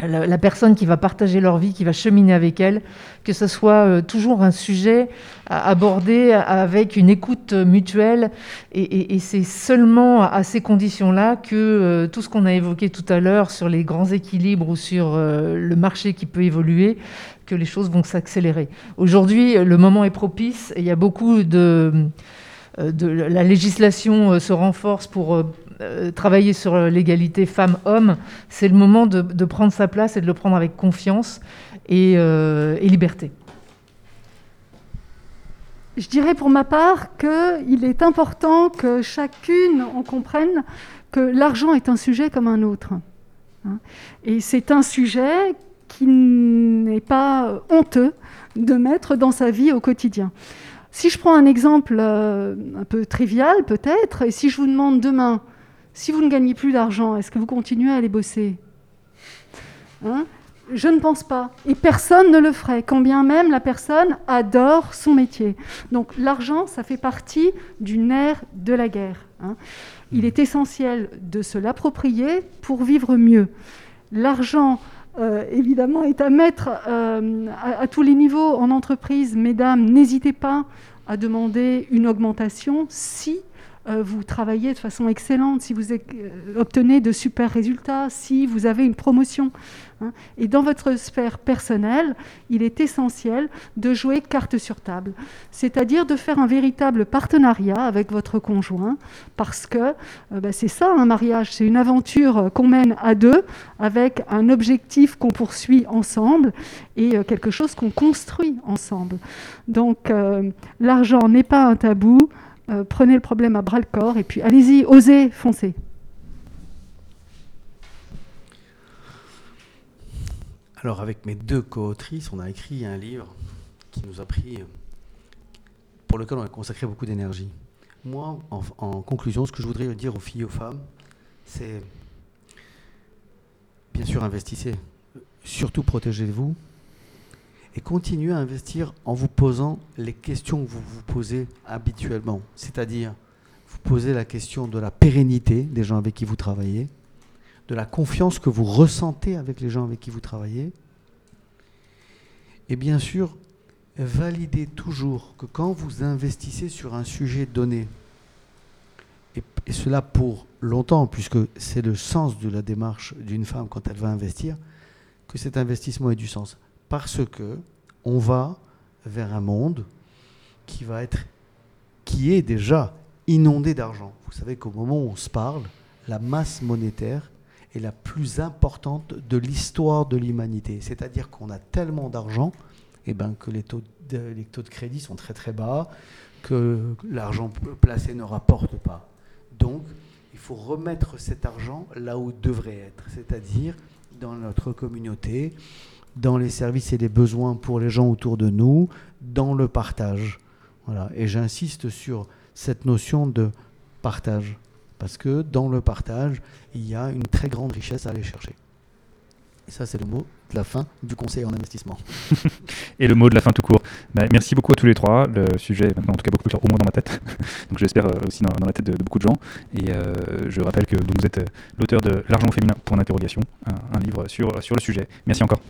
la, personne qui va partager leur vie, qui va cheminer avec elle, que ce soit euh, toujours un sujet à aborder avec une écoute mutuelle. Et, c'est seulement à ces conditions-là que euh, tout ce qu'on a évoqué tout à l'heure sur les grands équilibres ou sur euh, le marché qui peut évoluer, que les choses vont s'accélérer. Aujourd'hui, le moment est propice et il y a beaucoup de la législation se renforce pour euh, travailler sur l'égalité femmes-hommes, c'est le moment de, prendre sa place et de le prendre avec confiance et, euh, liberté. Je dirais pour ma part qu'il est important que chacune en comprenne que l'argent est un sujet comme un autre. Hein. Et c'est un sujet qui n'est pas honteux de mettre dans sa vie au quotidien. Si je prends un exemple euh, un peu trivial peut-être, et si je vous demande demain, si vous ne gagnez plus d'argent, est-ce que vous continuez à aller bosser hein Je ne pense pas. Et personne ne le ferait, quand bien même la personne adore son métier. Donc l'argent, ça fait partie du nerf de la guerre. Hein. Il est essentiel de se l'approprier pour vivre mieux. L'argent, euh, évidemment, est à mettre euh, à, tous les niveaux en entreprise. Mesdames, n'hésitez pas à demander une augmentation si vous travaillez de façon excellente, si vous euh, obtenez de super résultats, si vous avez une promotion. Hein. Et dans votre sphère personnelle, il est essentiel de jouer carte sur table, c'est-à-dire de faire un véritable partenariat avec votre conjoint, parce que euh, bah, c'est ça un mariage, c'est une aventure qu'on mène à deux, avec un objectif qu'on poursuit ensemble et quelque chose qu'on construit ensemble. Donc l'argent n'est pas un tabou. Euh, prenez le problème à bras le corps et puis allez-y, osez, foncez. Alors avec mes deux co-autrices, on a écrit un livre qui nous a pris, pour lequel on a consacré beaucoup d'énergie. Moi, en, en, conclusion, ce que je voudrais dire aux filles et aux femmes, c'est bien sûr investissez, surtout protégez-vous, et continuez à investir en vous posant les questions que vous vous posez habituellement. C'est-à-dire, vous posez la question de la pérennité des gens avec qui vous travaillez, de la confiance que vous ressentez avec les gens avec qui vous travaillez. Et bien sûr, validez toujours que quand vous investissez sur un sujet donné, et, cela pour longtemps, puisque c'est le sens de la démarche d'une femme quand elle va investir, que cet investissement ait du sens parce que on va vers un monde qui va être, qui est déjà inondé d'argent. Vous savez qu'au moment où on se parle, la masse monétaire est la plus importante de l'histoire de l'humanité. C'est-à-dire qu'on a tellement d'argent eh ben, que les taux, de, les taux de crédit sont très très bas, que l'argent placé ne rapporte pas. Donc, il faut remettre cet argent là où il devrait être, c'est-à-dire dans notre communauté, dans les services et les besoins pour les gens autour de nous, dans le partage. Voilà. Et j'insiste sur cette notion de partage, parce que dans le partage, il y a une très grande richesse à aller chercher. Et ça, c'est le mot la fin du conseil en investissement. Et le mot de la fin tout court. Bah, merci beaucoup à tous les trois. Le sujet est maintenant en tout cas beaucoup plus clair, au moins dans ma tête. donc j'espère euh, aussi dans, la tête de, de beaucoup de gens. Et euh, je rappelle que vous êtes euh, l'auteur de L'argent féminin pour l'interrogation, un, un livre sur, sur le sujet. Merci encore.